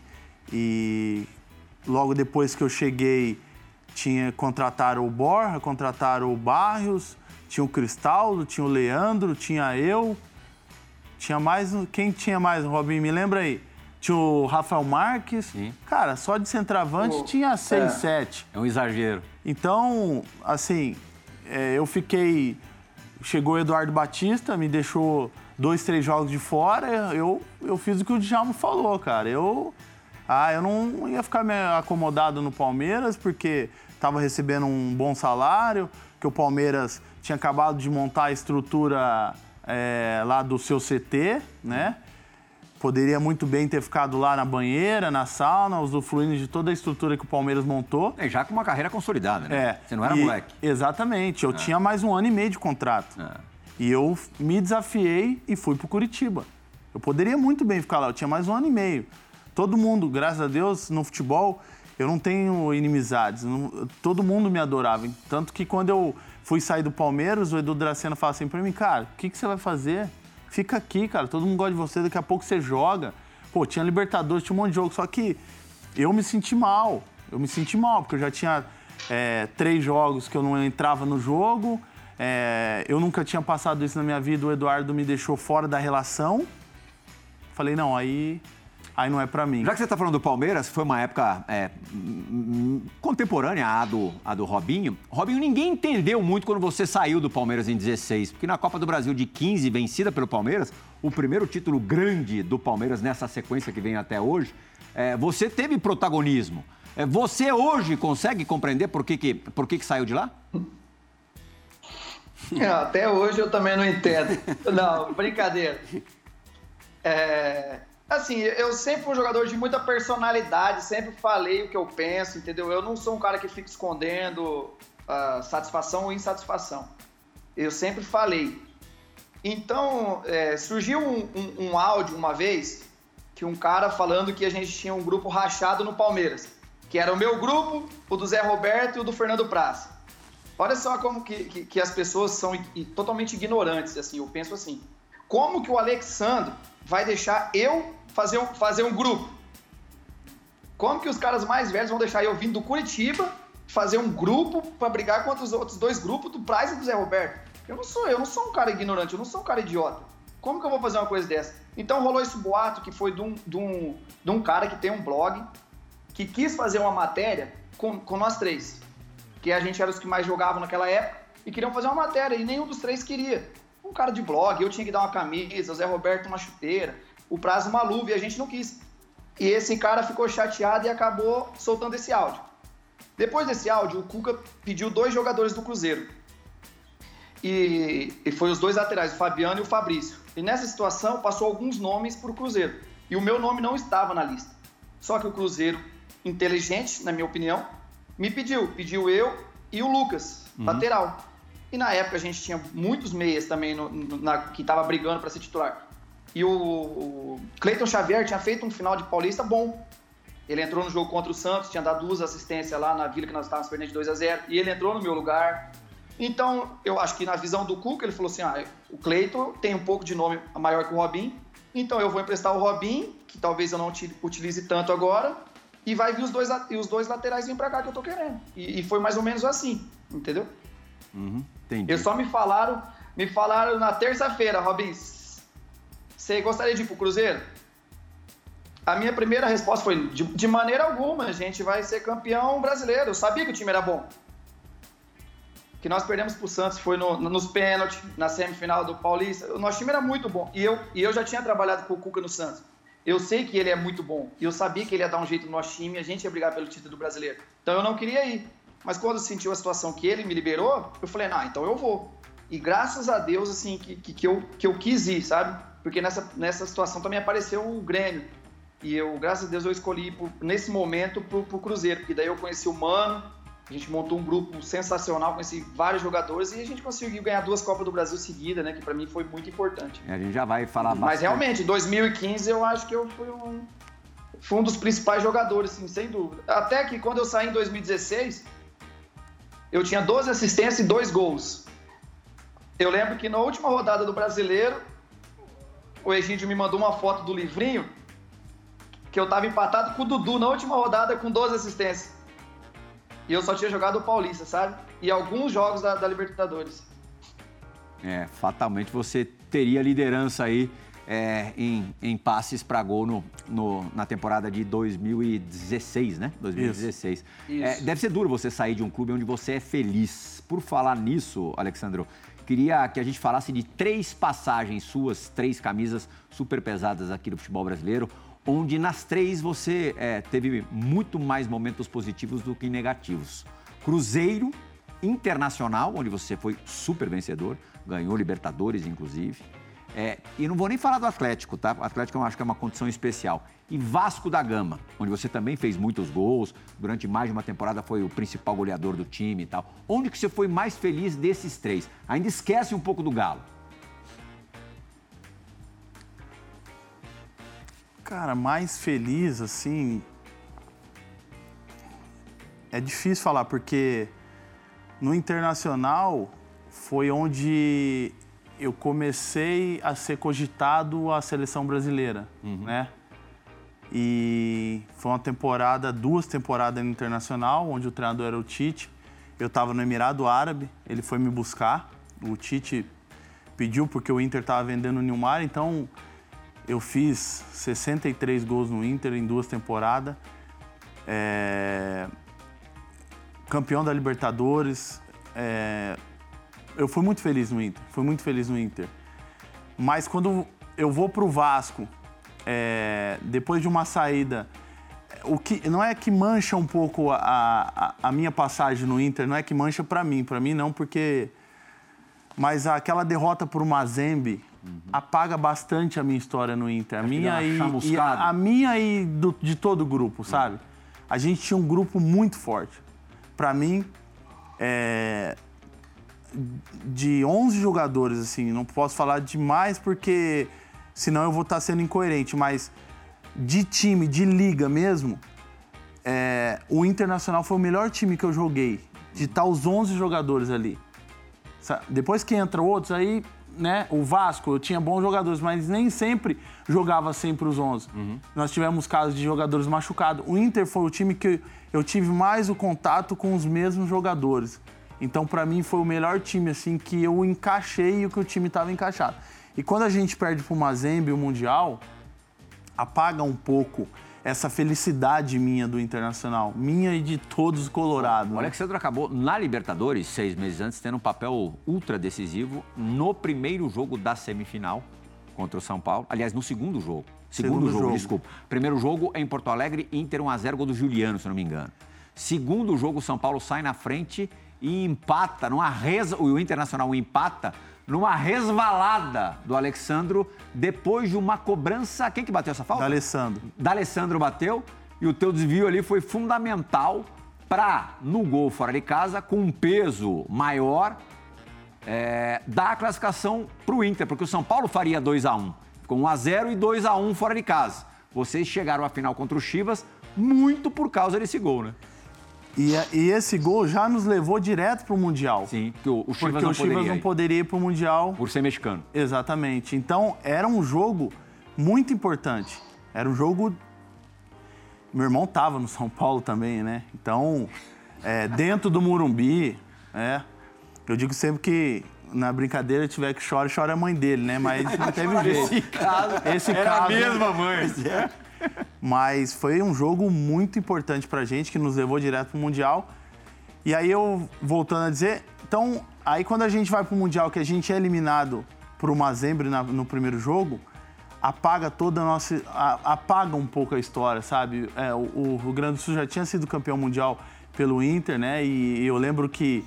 e logo depois que eu cheguei, tinha contrataram o Borja, contrataram o Barrios, tinha o Cristaldo, tinha o Leandro, tinha eu, tinha mais. um- Quem tinha mais, Robinho? Me lembra aí. Tinha o Rafael Marques. Sim. Cara, só de centroavante O- tinha seis, é. sete. É um exagero. Então, assim, é, eu fiquei. Chegou o Eduardo Batista, me deixou dois, três jogos de fora. Eu, eu fiz o que o Djalma falou, cara. Eu. Ah, eu não ia ficar me acomodado no Palmeiras, porque estava recebendo um bom salário, que o Palmeiras tinha acabado de montar a estrutura é, lá do seu CT, né? Poderia muito bem ter ficado lá na banheira, na sauna, usufruindo de toda a estrutura que o Palmeiras montou. É, já com uma carreira consolidada, né? É. Você não era E- moleque. Exatamente. Eu tinha mais um ano e meio de contrato. É. E eu me desafiei e fui pro Curitiba. Eu poderia muito bem ficar lá, eu tinha mais um ano e meio. Todo mundo, graças a Deus, no futebol, eu não tenho inimizades. não- todo mundo me adorava. Tanto que quando eu fui sair do Palmeiras, o Edu Dracena fala assim pra mim, cara, o que, que você vai fazer? Fica aqui, cara, todo mundo gosta de você, daqui a pouco você joga. Pô, tinha Libertadores, tinha um monte de jogo, só que eu me senti mal. Eu me senti mal, porque eu já tinha é, três jogos que eu não entrava no jogo. é, eu nunca tinha passado isso na minha vida, o Eduardo me deixou fora da relação. Falei, não, aí, aí não é pra mim. Já que você está falando do Palmeiras, foi uma época é, contemporânea à do, à do Robinho. Robinho, ninguém entendeu muito quando você saiu do Palmeiras em 16, porque na Copa do Brasil de 15, vencida pelo Palmeiras, o primeiro título grande do Palmeiras nessa sequência que vem até hoje, é, você teve protagonismo. É, você hoje consegue compreender por que, que, por que, que saiu de lá? Até hoje eu também não entendo. Não, brincadeira. É, assim, eu sempre fui um jogador de muita personalidade, sempre falei o que eu penso, entendeu? Eu não sou um cara que fica escondendo ah, satisfação ou insatisfação. Eu sempre falei. Então, é, surgiu um, um- um áudio uma vez que um cara falando que a gente tinha um grupo rachado no Palmeiras, que era o meu grupo, o do Zé Roberto e o do Fernando Praça. Olha só como que, que- que as pessoas são totalmente ignorantes, assim, eu penso assim. Como que o Alexandre vai deixar eu fazer um, fazer um grupo? Como que os caras mais velhos vão deixar eu vindo do Curitiba fazer um grupo para brigar contra os outros dois grupos do Praz e do Zé Roberto? Eu não sou, eu não sou um cara ignorante, eu não sou um cara idiota. Como que eu vou fazer uma coisa dessa? Então rolou esse boato que foi de um, de um, de um cara que tem um blog que quis fazer uma matéria com, com nós três. Que a gente era os que mais jogavam naquela época e queriam fazer uma matéria e nenhum dos três queria. Um cara de blog, eu tinha que dar uma camisa, o Zé Roberto uma chuteira, o Prazo uma luva e a gente não quis. E esse cara ficou chateado e acabou soltando esse áudio. Depois desse áudio, o Cuca pediu dois jogadores do Cruzeiro. E, e foi os dois laterais, o Fabiano e o Fabrício. E nessa situação, passou alguns nomes para o Cruzeiro. E o meu nome não estava na lista. Só que o Cruzeiro, inteligente, na minha opinião, me pediu. Pediu eu e o Lucas, lateral. E na época a gente tinha muitos meias também no- no- na- que estava brigando para ser titular. E o, o Cleiton Xavier tinha feito um final de Paulista bom. Ele entrou no jogo contra o Santos, tinha dado duas assistências lá na vila que nós estávamos perdendo de 2 a 0 e ele entrou no meu lugar. Então, eu acho que na visão do Cuca, ele falou assim: ah, o Cleiton tem um pouco de nome maior que o Robin, então eu vou emprestar o Robin, que talvez eu não uti- utilize tanto agora, e vai vir os dois, e os dois laterais vir pra cá que eu tô querendo. E, e foi mais ou menos assim, entendeu? Entendi. Eles só me falaram, me falaram na terça-feira, Robin, você gostaria de ir pro Cruzeiro? A minha primeira resposta foi, de, de maneira alguma, a gente vai ser campeão brasileiro. Eu sabia que o time era bom. Que nós perdemos pro Santos foi no- no- nos pênaltis, na semifinal do Paulista. O nosso time era muito bom. E eu, e eu já tinha trabalhado com o Cuca no Santos. Eu sei que ele é muito bom. E eu sabia que ele ia dar um jeito no nosso time e a gente ia brigar pelo título do brasileiro. Então eu não queria ir. Mas quando sentiu a situação que ele me liberou, eu falei, não, então eu vou. E graças a Deus, assim, que, que, que eu, que eu quis ir, sabe? Porque nessa, nessa situação também apareceu o Grêmio. E eu, graças a Deus, eu escolhi por, nesse momento pro, pro Cruzeiro, porque daí eu conheci o Mano, a gente montou um grupo sensacional, conheci vários jogadores e a gente conseguiu ganhar duas Copas do Brasil seguidas, né? Que para mim foi muito importante. A gente já vai falar Mas realmente, 2015 eu acho que eu fui um, fui um dos principais jogadores, sim, sem dúvida. Até que quando eu saí em 2016, eu tinha 12 assistências e dois gols. Eu lembro que na última rodada do Brasileiro, o Egídio me mandou uma foto do livrinho que eu tava empatado com o Dudu na última rodada com 12 assistências. E eu só tinha jogado o Paulista, sabe? E alguns jogos da, da Libertadores. É, fatalmente você teria liderança aí é, em, em, passes para gol no, no, na temporada de 2016, né? 2016. Isso. É, deve ser duro você sair de um clube onde você é feliz. Por falar nisso, Alexandro, queria que a gente falasse de três passagens suas, três camisas super pesadas aqui do futebol brasileiro onde nas três você é, teve muito mais momentos positivos do que negativos. Cruzeiro, Internacional, onde você foi super vencedor, ganhou Libertadores, inclusive. É, e não vou nem falar do Atlético, tá? O Atlético eu acho que é uma condição especial. E Vasco da Gama, onde você também fez muitos gols, durante mais de uma temporada foi o principal goleador do time e tal. Onde que você foi mais feliz desses três? Ainda esquece um pouco do Galo. Cara, mais feliz, assim. É difícil falar, porque no internacional foi onde eu comecei a ser cogitado a seleção brasileira, uhum. né? E foi uma temporada, duas temporadas no internacional, onde o treinador era o Tite. Eu estava no Emirado Árabe, ele foi me buscar. O Tite pediu porque o Inter estava vendendo o Nilmar, então eu fiz 63 gols no Inter em duas temporadas. É... Campeão da Libertadores. É... Eu fui muito feliz no Inter. Fui muito feliz no Inter. Mas quando eu vou para o Vasco, é... depois de uma saída, o que não é que mancha um pouco a, a, a minha passagem no Inter, não é que mancha para mim, para mim não, porque mas aquela derrota por Mazembe uhum. apaga bastante a minha história no Inter. A minha e, e, a, a, minha e do, de todo o grupo, uhum. sabe? A gente tinha um grupo muito forte. Para mim, é, de 11 jogadores, assim, não posso falar demais porque senão eu vou estar tá sendo incoerente, mas de time, de liga mesmo, é, o Internacional foi o melhor time que eu joguei. De estar tá os 11 jogadores ali. Depois que entra outros, aí né, o Vasco, eu tinha bons jogadores, mas nem sempre jogava sempre os 11. Uhum. Nós tivemos casos de jogadores machucados. O Inter foi o time que eu tive mais o contato com os mesmos jogadores. Então, para mim, foi o melhor time assim que eu encaixei e o que o time estava encaixado. E quando a gente perde para o Mazembe o Mundial, apaga um pouco essa felicidade minha do Internacional, minha e de todos os colorados. O Alexandre acabou na Libertadores, seis meses antes, tendo um papel ultra decisivo no primeiro jogo da semifinal contra o São Paulo. Aliás, no segundo jogo. Segundo, segundo jogo, jogo, desculpa. Primeiro jogo é em Porto Alegre, Inter 1x0, gol do Juliano, se não me engano. Segundo jogo, o São Paulo sai na frente e empata, numa reza, o Internacional empata numa resvalada do Alexandro depois de uma cobrança. Quem que bateu essa falta? Da Alessandro. Da Alessandro bateu e o teu desvio ali foi fundamental para, no gol fora de casa, com um peso maior, é, dar a classificação para o Inter, porque o São Paulo faria 2 a 1 com 1 a 0 e 2 a 1 fora de casa. Vocês chegaram à final contra o Chivas muito por causa desse gol, né? E, e, esse gol já nos levou direto para o Mundial. Sim, porque o, o Chivas, porque não, o Chivas poderia não poderia ir para o Mundial. Por ser mexicano. Exatamente. Então, era um jogo muito importante. Era um jogo... Meu irmão estava no São Paulo também, né? Então, é, dentro do Murumbi, é, eu digo sempre que na brincadeira tiver que chora, chora a mãe dele, né? Mas não teve (laughs) jeito. Esse caso, Esse era caso, a mesma mãe. É. (laughs) Mas foi um jogo muito importante pra gente, que nos levou direto pro Mundial. E aí eu, voltando a dizer, então, aí quando a gente vai pro Mundial, que a gente é eliminado pro Mazembe no primeiro jogo, apaga toda a nossa. A, apaga um pouco a história, sabe? É, o, o Rio Grande do Sul já tinha sido campeão mundial pelo Inter, né? E, e eu lembro que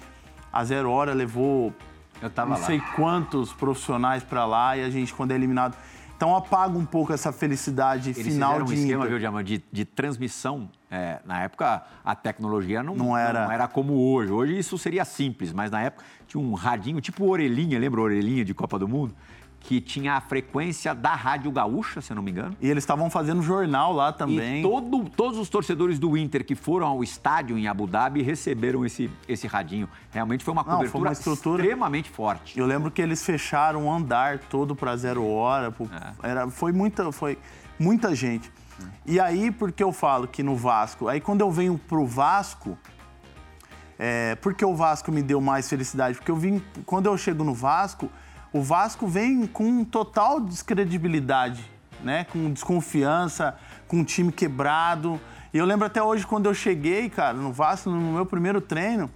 a Zero Hora levou eu tava não lá. sei quantos profissionais para lá e a gente, quando é eliminado. Então apaga um pouco essa felicidade Eles final fizeram um de esquema, Inter. viu, Diamant, de, de transmissão. É, na época, a tecnologia não, Não era. não era como hoje. Hoje isso seria simples, mas na época tinha um radinho, tipo orelhinha, lembra orelhinha de Copa do Mundo? Que tinha a frequência da Rádio Gaúcha, se eu não me engano. E eles estavam fazendo jornal lá também. E todo- todos os torcedores do Inter que foram ao estádio em Abu Dhabi receberam esse, esse radinho. Realmente foi uma Não, foi uma estrutura- extremamente forte. Eu lembro que eles fecharam um andar todo para zero hora. pro- É. Era, foi, muita, foi muita gente. E aí, por que eu falo que no Vasco? Aí quando eu venho pro Vasco, é, por que o Vasco me deu mais felicidade? Porque eu vim, quando eu chego no Vasco, o Vasco vem com total descredibilidade, né? Com desconfiança, com um time quebrado. E eu lembro até hoje quando eu cheguei, cara, no Vasco, no meu primeiro treino,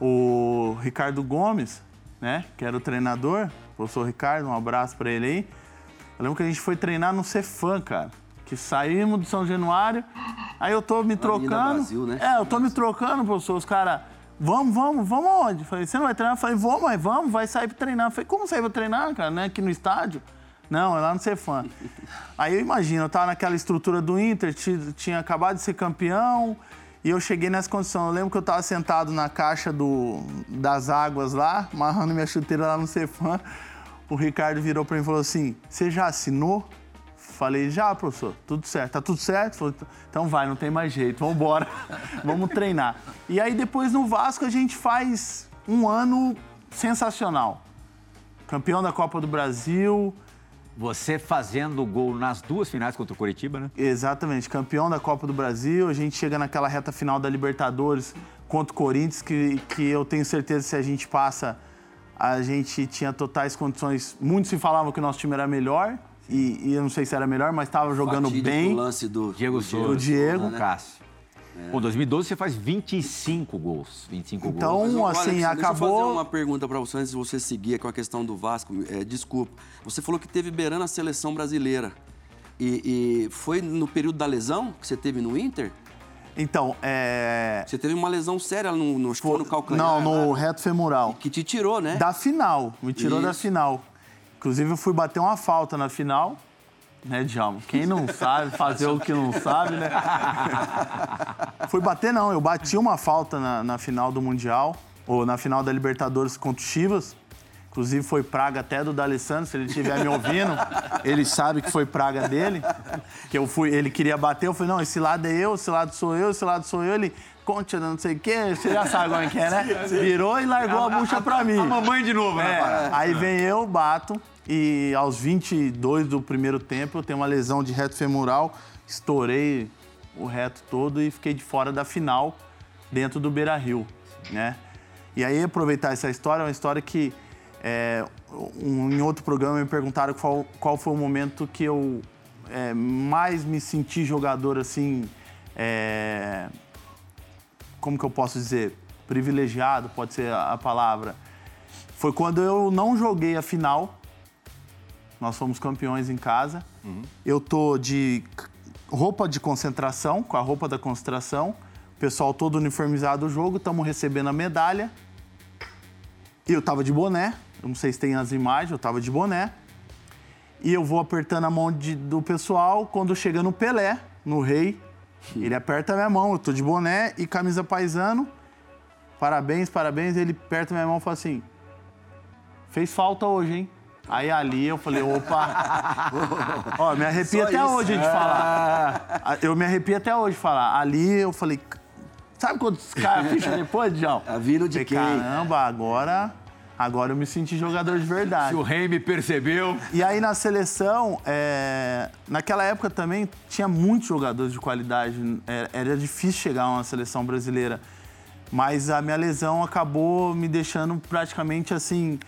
o Ricardo Gomes, né, que era o treinador, o professor Ricardo, um abraço para ele aí. Eu lembro que a gente foi treinar no Cefam, cara, que saímos do São Januário, aí eu tô me trocando. Brasil, né? É, eu tô me trocando, professor, os caras, vamos, vamos, vamos aonde? Falei, você não vai treinar? Falei, vamos, mas vamos, vai sair pra treinar. Falei, como sair pra treinar, cara, né, aqui no estádio? Não, é lá no Cefam. (laughs) Aí eu imagino, eu tava naquela estrutura do Inter, ti- tinha acabado de ser campeão, e eu cheguei nessa condição. Eu lembro que eu tava sentado na caixa do, das águas lá, amarrando minha chuteira lá no Cefam. O Ricardo virou pra mim e falou assim: Você já assinou? Falei, já, professor, tudo certo. Tá tudo certo? Falei, então vai, não tem mais jeito, vamos embora, (laughs) vamos treinar. E aí depois no Vasco a gente faz um ano sensacional. Campeão da Copa do Brasil, Você fazendo gol nas duas finais contra o Coritiba, né? Exatamente, campeão da Copa do Brasil. A gente chega naquela reta final da Libertadores contra o Corinthians, que, que eu tenho certeza que se a gente passa, a gente tinha totais condições. Muitos se falavam que o nosso time era melhor, e, e eu não sei se era melhor, mas estava jogando Fatídico bem. lance do Diego do Souza. O Diego. O Cássio. Pô, 2012 você faz 25 gols. 25 Então, gols. Mas, assim, Alex, Deixa eu acabou- fazer uma pergunta para você antes de você seguir com a questão do Vasco. É, desculpa. Você falou que teve beirando a seleção brasileira. E, e foi no período da lesão que você teve no Inter? Então, é. Você teve uma lesão séria no, no, acho que foi no calcanhar. Não, no né? reto femoral. Que te tirou, né? Da final, me tirou da Isso. final. Inclusive, eu fui bater uma falta na final, né, Djalma? Quem não sabe fazer o que não sabe, né? (laughs) fui bater, não, eu bati uma falta na, na final do Mundial, ou na final da Libertadores contra o Chivas. Inclusive, foi praga até do D'Alessandro, se ele estiver me ouvindo, ele sabe que foi praga dele. Que eu fui, ele queria bater, eu falei, não, esse lado é eu, esse lado sou eu, esse lado sou eu. Ele, conte, não sei o quê, você já sabe como é que é, né? (laughs) Virou e largou a bucha pra mim. A mamãe de novo, né? É, aí vem eu, bato, e aos 22 do primeiro tempo eu tenho uma lesão de reto femoral, estourei o reto todo e fiquei de fora da final dentro do Beira Rio, né? E aí aproveitar essa história, é uma história que é, um- em outro programa me perguntaram qual, qual foi o momento que eu é, mais me senti jogador assim, é, como que eu posso dizer, privilegiado, pode ser a, a palavra. Foi quando eu não joguei a final. Nós fomos campeões em casa. Eu tô de roupa de concentração, com a roupa da concentração. O pessoal todo uniformizado do jogo, estamos recebendo a medalha. Eu tava de boné. Não sei se tem as imagens, eu tava de boné. E eu vou apertando a mão de- do pessoal. Quando chega no Pelé, no Rei, (laughs) ele aperta minha mão. Eu tô de boné e camisa paisano. Parabéns, parabéns. Ele aperta minha mão e fala assim: fez falta hoje, hein? Aí ali eu falei, opa. (laughs) Ó, me arrepia Só até isso. hoje de falar. Ah, Eu me arrepio até hoje de falar. Ali eu falei, sabe quando os caras (laughs) ficham depois, João? A vindo de Falei, quem? Caramba, agora, agora eu me senti jogador de verdade. Se o Rei me percebeu. E aí na seleção, é, naquela época também tinha muitos jogadores de qualidade. Era, era difícil chegar a uma seleção brasileira. Mas a minha lesão acabou me deixando praticamente assim.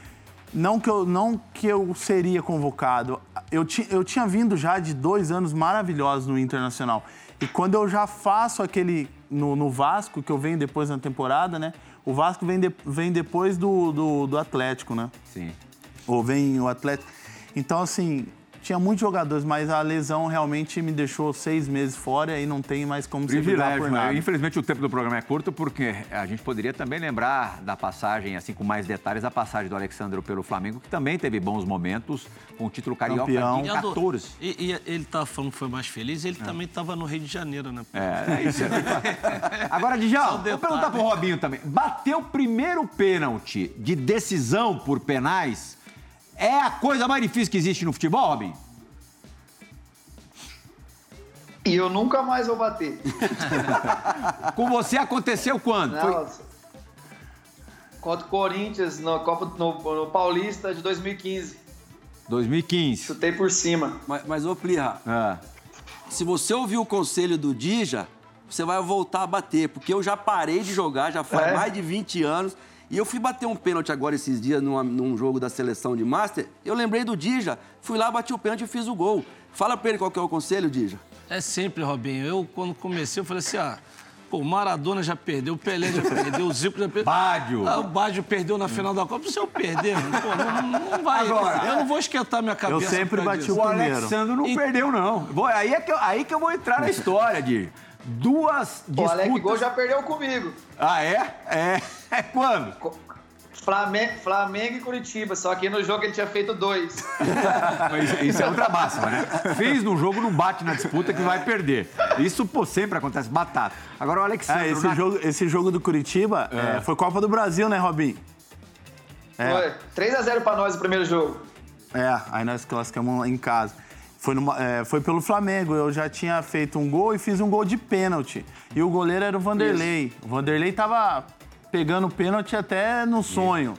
Não que eu, não que eu seria convocado. Eu, ti, eu tinha vindo já de dois anos maravilhosos no Internacional. E quando eu já faço aquele. No, no Vasco, que eu venho depois na temporada, né? O Vasco vem, de- vem depois do, do, do Atlético, né? Sim. ou vem o Atlético. Então, assim, tinha muitos jogadores, mas a lesão realmente me deixou seis meses fora e não tem mais como se virar por Privilégio, nada. né? Infelizmente o tempo do programa é curto, porque a gente poderia também lembrar da passagem, assim, com mais detalhes, a passagem do Alexandre pelo Flamengo, que também teve bons momentos com o título carioca Campeão. de E a do- 14. E, e ele tava falando que foi mais feliz, ele também tava no Rio de Janeiro, né? É, é isso. é. (laughs) Agora, Djalma, vou detalhe. perguntar pro Robinho também. Bateu o primeiro pênalti de decisão por penais é a coisa mais difícil que existe no futebol, Robinho? E eu nunca mais vou bater. (laughs) Com você aconteceu quando? Foi- Nossa. Contra o Corinthians no, Copa, no, no Paulista de 2015. 2015. Chutei por cima. Mas, mas ô Plirra, Ah. se você ouvir o conselho do Dija, você vai voltar a bater, porque eu já parei de jogar, já faz É? mais de 20 anos. E eu fui bater um pênalti agora esses dias numa- num jogo da seleção de Master. Eu lembrei do Dija, fui lá, bati o pênalti e fiz o gol. Fala pra ele qual que é o conselho, Dija. É sempre, Robinho. Eu, quando comecei, eu falei assim, ah, pô, o Maradona já perdeu, o Pelé já perdeu, o Zico já perdeu. Bádio. Ah, o Bádio perdeu na final da Copa. Se eu perder, pô, não, não vai. Agora- eu não vou esquentar minha cabeça. Eu sempre bati disso. O primeiro. Alexandre não E- perdeu, não. Vou- aí, é que eu, aí que eu vou entrar na história, de duas O Alec Gol disputas. já perdeu comigo. Ah, é? É. (laughs) É quando? Flamengo, Flamengo e Curitiba, só que no jogo ele tinha feito dois. (laughs) Mas isso é outra máxima, né? Fez no jogo, não bate na disputa que vai perder. Isso, pô, sempre acontece. Batata. Agora o Alexandre... Ah, esse, na- jogo, esse jogo do Curitiba é, foi Copa do Brasil, né, Robinho? É. Foi 3x0 pra nós o primeiro jogo. É, aí nós classificamos em casa. Foi, numa- é, foi pelo Flamengo. Eu já tinha feito um gol e fiz um gol de pênalti. E o goleiro era o Vanderlei. O Vanderlei tava pegando pênalti até no sonho.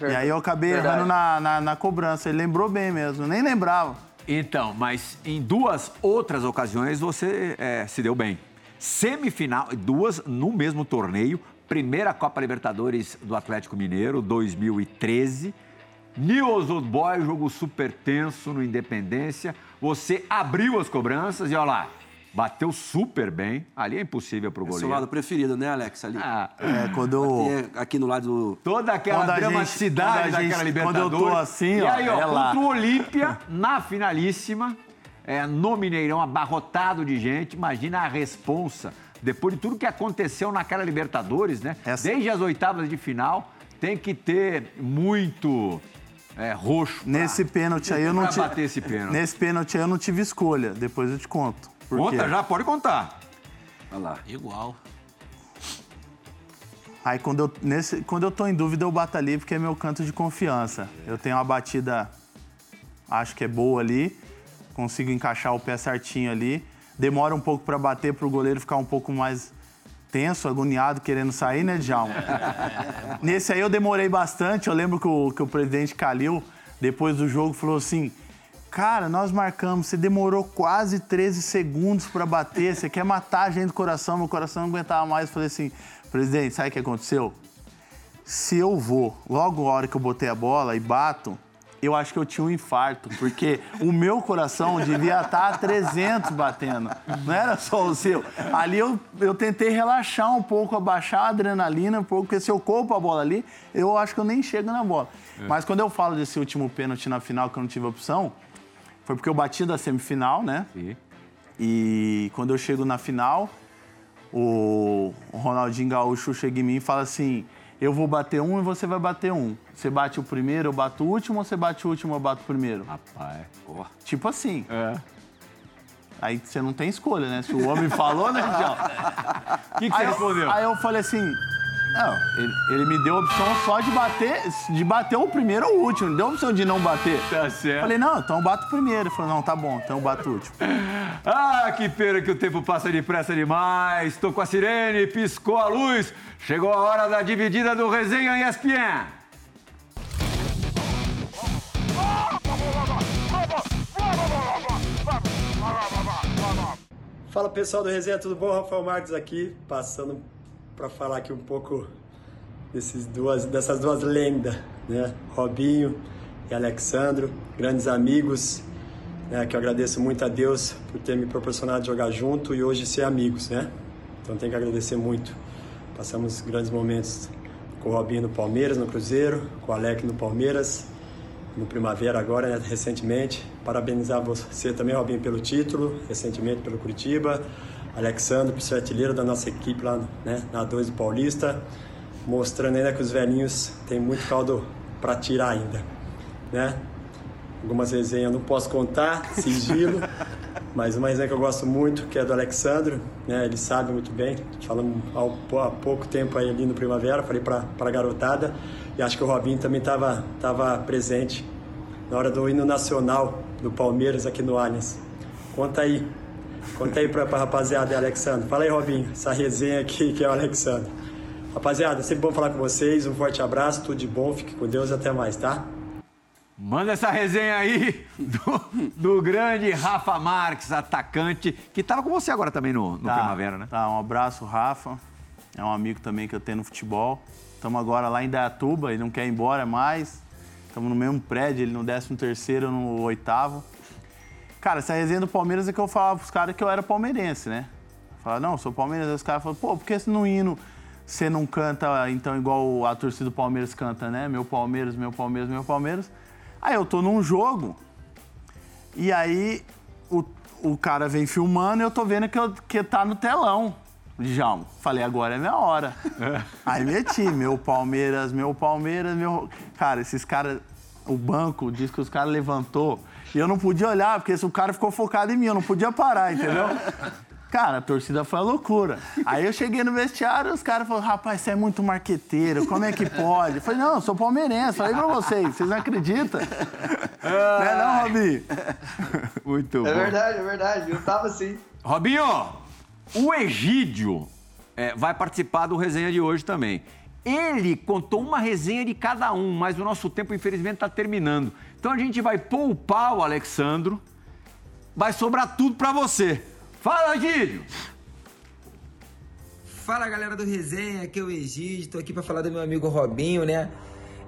E aí eu acabei Verdade. errando na, na, na cobrança. Ele lembrou bem mesmo, nem lembrava. Então, mas em duas outras ocasiões você é, se deu bem. Semifinal, duas no mesmo torneio. Primeira Copa Libertadores do Atlético Mineiro, 2013. News Old Boy, jogo super tenso no Independência. Você abriu as cobranças e olha lá, bateu super bem. Ali é impossível pro É o seu goleiro. lado preferido, né, Alex? Ali. Ah, É, quando eu... Aqui no lado do. Toda aquela Quando gente- dramaticidade quando gente- daquela quando Libertadores. eu tô assim, e ó, aí, ó, é contra o Olímpia, na finalíssima, é, no Mineirão, abarrotado de gente. Imagina a responsa, depois de tudo que aconteceu naquela Libertadores, né? Essa- Desde as oitavas de final, tem que ter muito é, roxo. pra- Nesse pênalti aí eu não tive... bater esse pênalti. Nesse pênalti aí eu não tive escolha. Depois eu te conto. Por Conta quê? já, pode contar. Olha lá. Igual. Aí quando eu, nesse, quando eu tô em dúvida, eu bato ali, porque é meu canto de confiança. Eu tenho uma batida, acho que é boa ali, consigo encaixar o pé certinho ali. Demora um pouco para bater, para o goleiro ficar um pouco mais tenso, agoniado, querendo sair, né, Djalma? Nesse aí eu demorei bastante. Eu lembro que o, que o presidente Calil, depois do jogo, falou assim: Cara, nós marcamos, você demorou quase 13 segundos para bater, você quer matar a gente do coração, meu coração não aguentava mais. Eu falei assim: Presidente, sabe o que aconteceu? Se eu vou, logo a hora que eu botei a bola e bato, eu acho que eu tinha um infarto, porque o meu coração devia estar a 300 batendo, não era só o seu. Ali eu, eu tentei relaxar um pouco, abaixar a adrenalina, um pouco, porque se eu corro a bola ali, eu acho que eu nem chego na bola. Mas quando eu falo desse último pênalti na final que eu não tive opção, foi porque eu bati da semifinal, né? Sim. E quando eu chego na final, o Ronaldinho Gaúcho chega em mim e fala assim: Eu vou bater um e você vai bater um. Você bate o primeiro, eu bato o último, ou você bate o último, eu bato o primeiro? Rapaz. Ó. Tipo assim. É. Aí você não tem escolha, né? Se o homem falou, né, João? O (laughs) que, que você Aí, respondeu? eu, aí eu falei assim. Não, ele, ele me deu a opção só de bater, de bater o primeiro ou o último. Não deu a opção de não bater. Tá certo. Falei, não, então eu bato o primeiro. Ele falou, não, tá bom, então eu bato o último. (laughs) Ah, que pena que o tempo passa depressa demais. Tô com a sirene, piscou a luz. Chegou a hora da dividida do Resenha ESPN. Fala pessoal do Resenha, tudo bom? Rafael Marques aqui, passando para falar aqui um pouco desses duas, dessas duas lendas, né? Robinho e Alexandro, grandes amigos, né? que eu agradeço muito a Deus por ter me proporcionado jogar junto e hoje ser amigos, né? Então tenho que agradecer muito. Passamos grandes momentos com o Robinho no Palmeiras, no Cruzeiro, com o Alec no Palmeiras no Primavera agora, né, recentemente. Parabenizar você também, Robinho, pelo título, recentemente pelo Curitiba. Alexandre, por ser artilheiro da nossa equipe lá né, na 2 do Paulista, mostrando ainda que os velhinhos têm muito caldo para tirar ainda. Né? Algumas resenhas não posso contar, sigilo, (laughs) mas uma resenha que eu gosto muito, que é do Alexandre, né? ele sabe muito bem, falamos há pouco tempo aí ali no Primavera, falei para a garotada, e acho que o Robinho também estava tava presente na hora do hino nacional do Palmeiras aqui no Allianz. Conta aí, conta aí para a rapaziada, Alexandre. Fala aí, Robinho, essa resenha aqui que é o Alexandre. Rapaziada, sempre bom falar com vocês, um forte abraço, tudo de bom, fique com Deus até mais, tá? Manda essa resenha aí do, do grande Rafa Marques, atacante, que estava com você agora também no, no tá, Primavera, né? Tá, um abraço, Rafa. É um amigo também que eu tenho no futebol. Estamos agora lá em Dayatuba, ele não quer ir embora mais. Estamos no mesmo prédio, ele no 13 terceiro, no oitavo. Cara, essa resenha do Palmeiras é que eu falava pros caras que eu era palmeirense, né? Falava, não, sou palmeirense. Aí os caras falaram, pô, por que no hino você não canta então igual a torcida do Palmeiras canta, né? Meu Palmeiras, meu Palmeiras, meu Palmeiras. Aí eu tô num jogo e aí o, o cara vem filmando e eu tô vendo que, eu, que tá no telão. Djalma, falei, agora é minha hora. É. (laughs) Aí meti, meu Palmeiras, meu Palmeiras, meu. Cara, esses caras. O banco diz que os caras levantou e eu não podia olhar, porque o cara ficou focado em mim, eu não podia parar, entendeu? (laughs) Cara, a torcida foi a loucura. Aí eu cheguei no vestiário e os caras falaram, rapaz, você é muito marqueteiro, como é que pode? Eu falei, não, eu sou palmeirense, falei pra vocês, vocês não acreditam? não é não, Robinho? Muito é bom. É verdade, é verdade, eu tava assim. Robinho, o Egídio é, vai participar do resenha de hoje também. Ele contou uma resenha de cada um, mas o nosso tempo, infelizmente, está terminando. Então a gente vai poupar o Alexandro, vai sobrar tudo para você. Fala, Egídio! Fala, galera do Resenha, aqui é o Egídio, tô aqui para falar do meu amigo Robinho, né?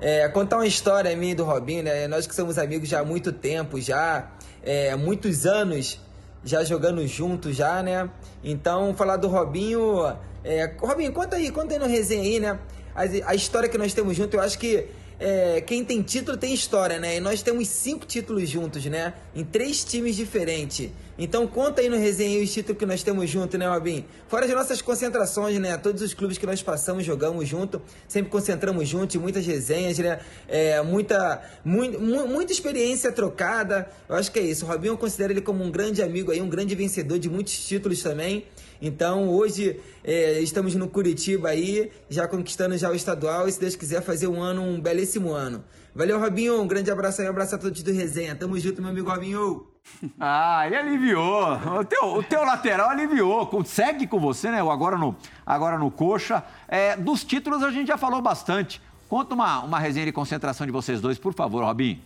É, contar uma história minha do Robinho, né? Nós que somos amigos já há muito tempo, já é, muitos anos já jogando juntos já, né? Então, falar do Robinho... É, Robinho, conta aí, conta aí no Resenha aí, né? A, a história que nós temos junto, eu acho que é, quem tem título tem história, né? E nós temos cinco títulos juntos, né? Em três times diferentes. Então conta aí no resenha os títulos que nós temos junto, né, Robin? Fora as nossas concentrações, né? Todos os clubes que nós passamos, jogamos junto, sempre concentramos juntos, muitas resenhas, né? É, muita, mu muita experiência trocada. Eu acho que é isso. O Robinho eu considero ele como um grande amigo aí, um grande vencedor de muitos títulos também. Então hoje é, estamos no Curitiba aí, já conquistando já o estadual e se Deus quiser fazer um ano, um belíssimo ano. Valeu, Robinho, um grande abraço aí, um abraço a todos do Resenha. Tamo junto, meu amigo Robinho. (laughs) Ah, ele aliviou. O teu, o teu lateral aliviou. Segue com você, né? O agora no, agora no coxa. É, dos títulos a gente já falou bastante. Conta uma, uma resenha de concentração de vocês dois, por favor, Robinho.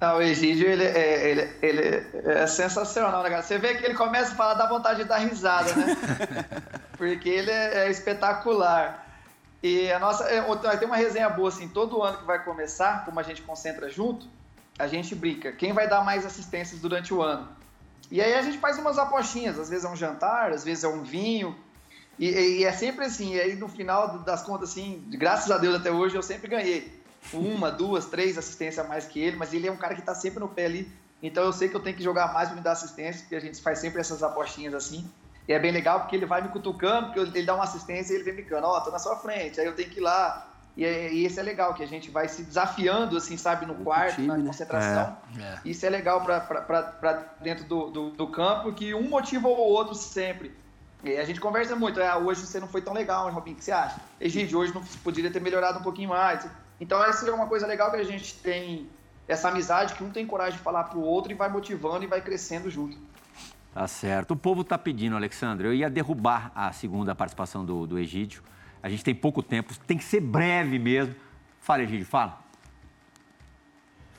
Não, o Egídio, ele, é, ele, ele é sensacional, né, cara? Você vê que ele começa a falar, dá vontade de dar risada, né? (laughs) Porque ele é, é espetacular. E a nossa. É, tem uma resenha boa, assim, todo ano que vai começar, como a gente concentra junto, a gente brinca. Quem vai dar mais assistências durante o ano? E aí a gente faz umas apostinhas, às vezes é um jantar, às vezes é um vinho. E, e é sempre assim, e aí no final das contas, assim, graças a Deus até hoje eu sempre ganhei uma, duas, três assistências a mais que ele, mas ele é um cara que está sempre no pé ali. Então eu sei que eu tenho que jogar mais para me dar assistência, porque a gente faz sempre essas apostinhas assim. E é bem legal porque ele vai me cutucando, porque ele dá uma assistência e ele vem me cano, ó, oh, tô na sua frente, aí eu tenho que ir lá. E, e esse é legal, que a gente vai se desafiando, assim, sabe, no quarto, time, na né? concentração. É. É. Isso é legal para dentro do, do, do, campo, que um motiva o outro sempre. E a gente conversa muito, ah, hoje você não foi tão legal, Robin, o que você acha? Egídio, hoje não poderia ter melhorado um pouquinho mais. Então essa é uma coisa legal que a gente tem essa amizade que um tem coragem de falar pro outro e vai motivando e vai crescendo junto. Tá certo. O povo tá pedindo, Alexandre. Eu ia derrubar a segunda participação do, do Egídio. A gente tem pouco tempo, tem que ser breve mesmo. Fala, Egídio, fala.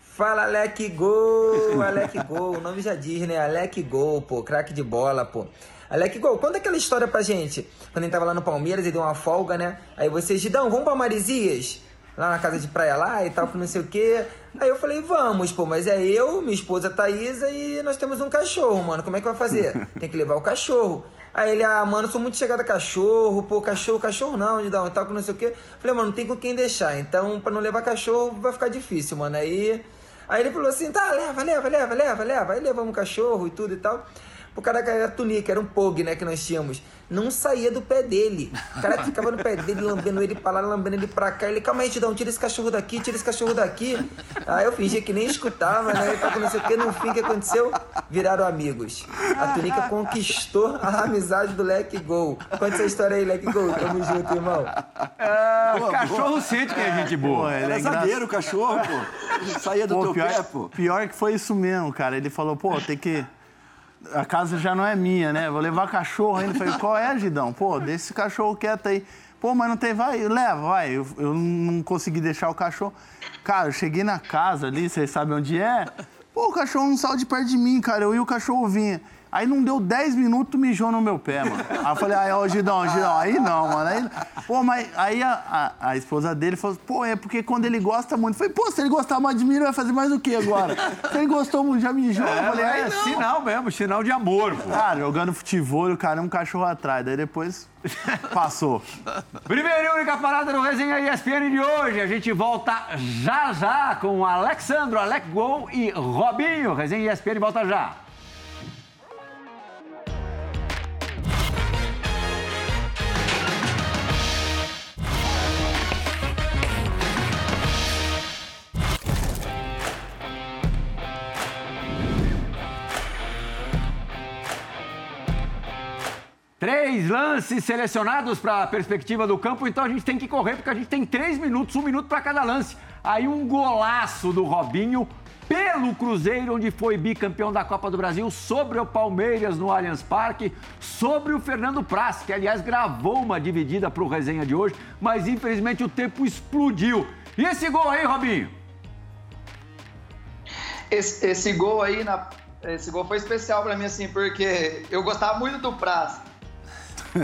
Fala, Alec Gol! Alec Gol, o nome já diz, né? Alec Gol, pô, craque de bola, pô. Alec Gol, conta aquela história pra gente. Quando gente tava lá no Palmeiras e deu uma folga, né? Aí você, Gidão, vamos pra Marizias? lá na casa de praia lá e tal, que não sei o quê. Aí eu falei, vamos, pô, mas é eu, minha esposa Thaisa e nós temos um cachorro, mano. Como é que vai fazer? Tem que levar o cachorro. Aí ele, ah, mano, sou muito chegado a cachorro, pô, cachorro, cachorro não, de dar um tal, não sei o quê. Falei, mano, não tem com quem deixar, então pra não levar cachorro vai ficar difícil, mano. Aí, aí ele falou assim, tá, leva, leva, leva, leva, leva. Aí levamos o cachorro e tudo e tal. O cara era tunica, era um pog, né, que nós tínhamos. Não saía do pé dele. O cara ficava no pé dele, lambendo ele pra lá, lambendo ele pra cá. Ele, calma aí, Tidão, tira esse cachorro daqui, tira esse cachorro daqui. Aí eu fingi que nem escutava, né? E tal, não sei o que. No fim, o que aconteceu? Viraram amigos. A tunica conquistou a amizade do Leque Gol. Conta essa história aí, Leque Gol. Tamo junto, irmão. É, cachorro sente que é gente boa. Pô, ele é zagueiro o cachorro, pô. Saía do Pô, teu pior, pé, pô. pior que foi isso mesmo, cara. Ele falou, pô, tem que. A casa já não é minha, né? Vou levar cachorro ainda. Falei, qual é, Gidão? Pô, deixa esse cachorro quieto aí. Pô, mas não tem, vai, leva, vai. Eu, eu não consegui deixar o cachorro. Cara, eu cheguei na casa ali, vocês sabem onde é? Pô, o cachorro não saiu de perto de mim, cara. Eu e o cachorro vinha. Aí não deu 10 minutos, mijou no meu pé, mano. Aí eu falei, aí, ó, Gidão, Gidão, aí não, mano. Aí, pô, mas aí a, a, a esposa dele falou, pô, é porque quando ele gosta muito. Eu falei, pô, se ele gostar mais de mim, ele vai fazer mais o quê agora? Se ele gostou muito, já mijou. eu falei, É, aí é não. sinal mesmo, sinal de amor, pô. Cara, jogando futebol, o cara é um cachorro atrás. Daí depois passou. Primeira e única parada do Resenha ESPN de hoje. A gente volta já já com Alexandro, Alec Gol e Robinho. Resenha ESPN volta já. Três lances selecionados para a perspectiva do campo, então a gente tem que correr, porque a gente tem três minutos, um minuto para cada lance. Aí um golaço do Robinho pelo Cruzeiro, onde foi bicampeão da Copa do Brasil, sobre o Palmeiras no Allianz Parque, sobre o Fernando Praz, que aliás gravou uma dividida para o resenha de hoje, mas infelizmente o tempo explodiu. E esse gol aí, Robinho? Esse, esse gol aí, na, esse gol foi especial pra mim, assim, porque eu gostava muito do Praz.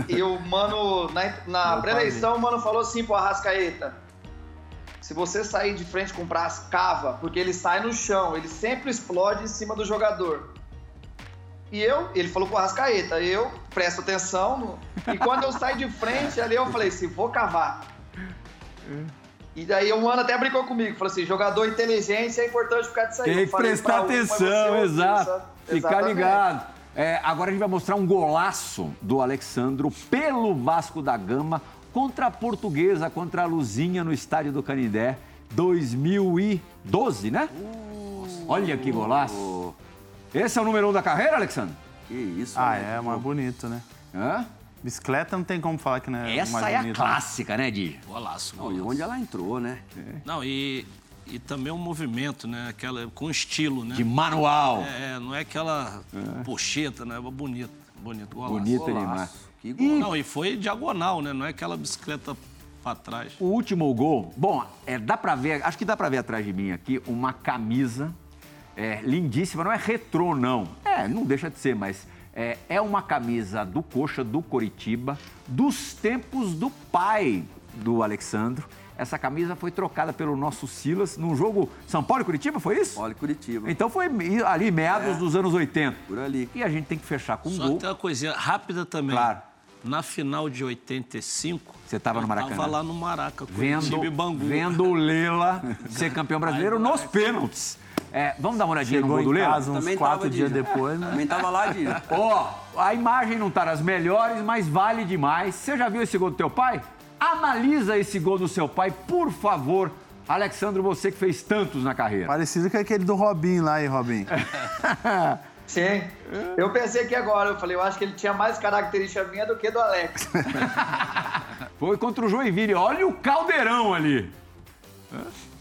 E o mano, na, na pré-eleição, o mano falou assim pro Arrascaeta: se você sair de frente com o Praz, cava, porque ele sai no chão, ele sempre explode em cima do jogador. E eu, ele falou pro Arrascaeta, eu presto atenção, no- e quando eu saio de frente ali, eu falei assim: vou cavar. E daí o mano até brincou comigo, falou assim: jogador inteligente é importante ficar disso aí. Tem que prestar um, você atenção, exato. Ficar ligado. É, agora a gente vai mostrar um golaço do Alexandro pelo Vasco da Gama contra a Portuguesa, contra a Luzinha no estádio do Canindé, 2012, né? Olha que golaço. Esse é o número um da carreira, Alexandre? Que isso, Ah, né? é mais bonito, né? Hã? Bicicleta não tem como falar que não é Essa mais é a bonito. né? clássica, né, Di? Golaço, Não, e golaço. onde ela entrou, né? Não, e, e também um movimento, né? Aquela, com estilo, né? De manual. É, não é aquela pocheta, né? Bonito, bonito, golaço. Bonita demais. Que gol. Não, e foi diagonal, né? Não é aquela bicicleta pra trás. O último gol, bom, é, dá pra ver, acho que dá pra ver atrás de mim aqui uma camisa é, lindíssima, não é retrô não, é, não deixa de ser, mas é, é uma camisa do Coxa, do Coritiba, dos tempos do pai do Alexandro. Essa camisa foi trocada pelo nosso Silas num jogo São Paulo e Curitiba, foi isso? Olha Curitiba. Então foi ali, meados dos anos 80. Por ali. E a gente tem que fechar com um Só gol. que tem uma coisinha rápida também. Claro. Na final de 85. Você tava no Maracanã? Eu tava lá no Maraca, vendo, e vendo o Lela ser campeão brasileiro nos pênaltis. É, vamos dar uma olhadinha Chegou no gol do casa uns Também quatro tava, dias Dija. depois, né? Também tava lá, de (laughs) Ó, a imagem não tá das melhores, mas vale demais. Você já viu esse gol do teu pai? Analisa esse gol do seu pai, por favor. Alexandro, você que fez tantos na carreira. Parecido com aquele do Robinho lá, hein, Robinho? (laughs) Sim. Eu pensei aqui agora, eu falei, eu acho que ele tinha mais característica minha do que do Alex. (laughs) Foi contra o Joinville. Olha o caldeirão ali. (laughs)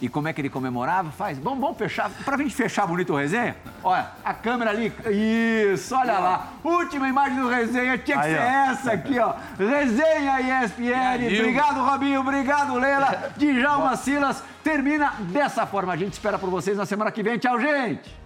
E como é que ele comemorava? Faz. Vamos, vamos fechar. Pra gente fechar bonito o resenha? Olha, a câmera ali. Isso, olha lá. Última imagem do resenha tinha que Aí, ser ó. essa aqui, ó. Resenha ESPN. Obrigado, Robinho. Obrigado, Leila. Djalma Silas. Termina dessa forma. A gente espera por vocês na semana que vem. Tchau, gente.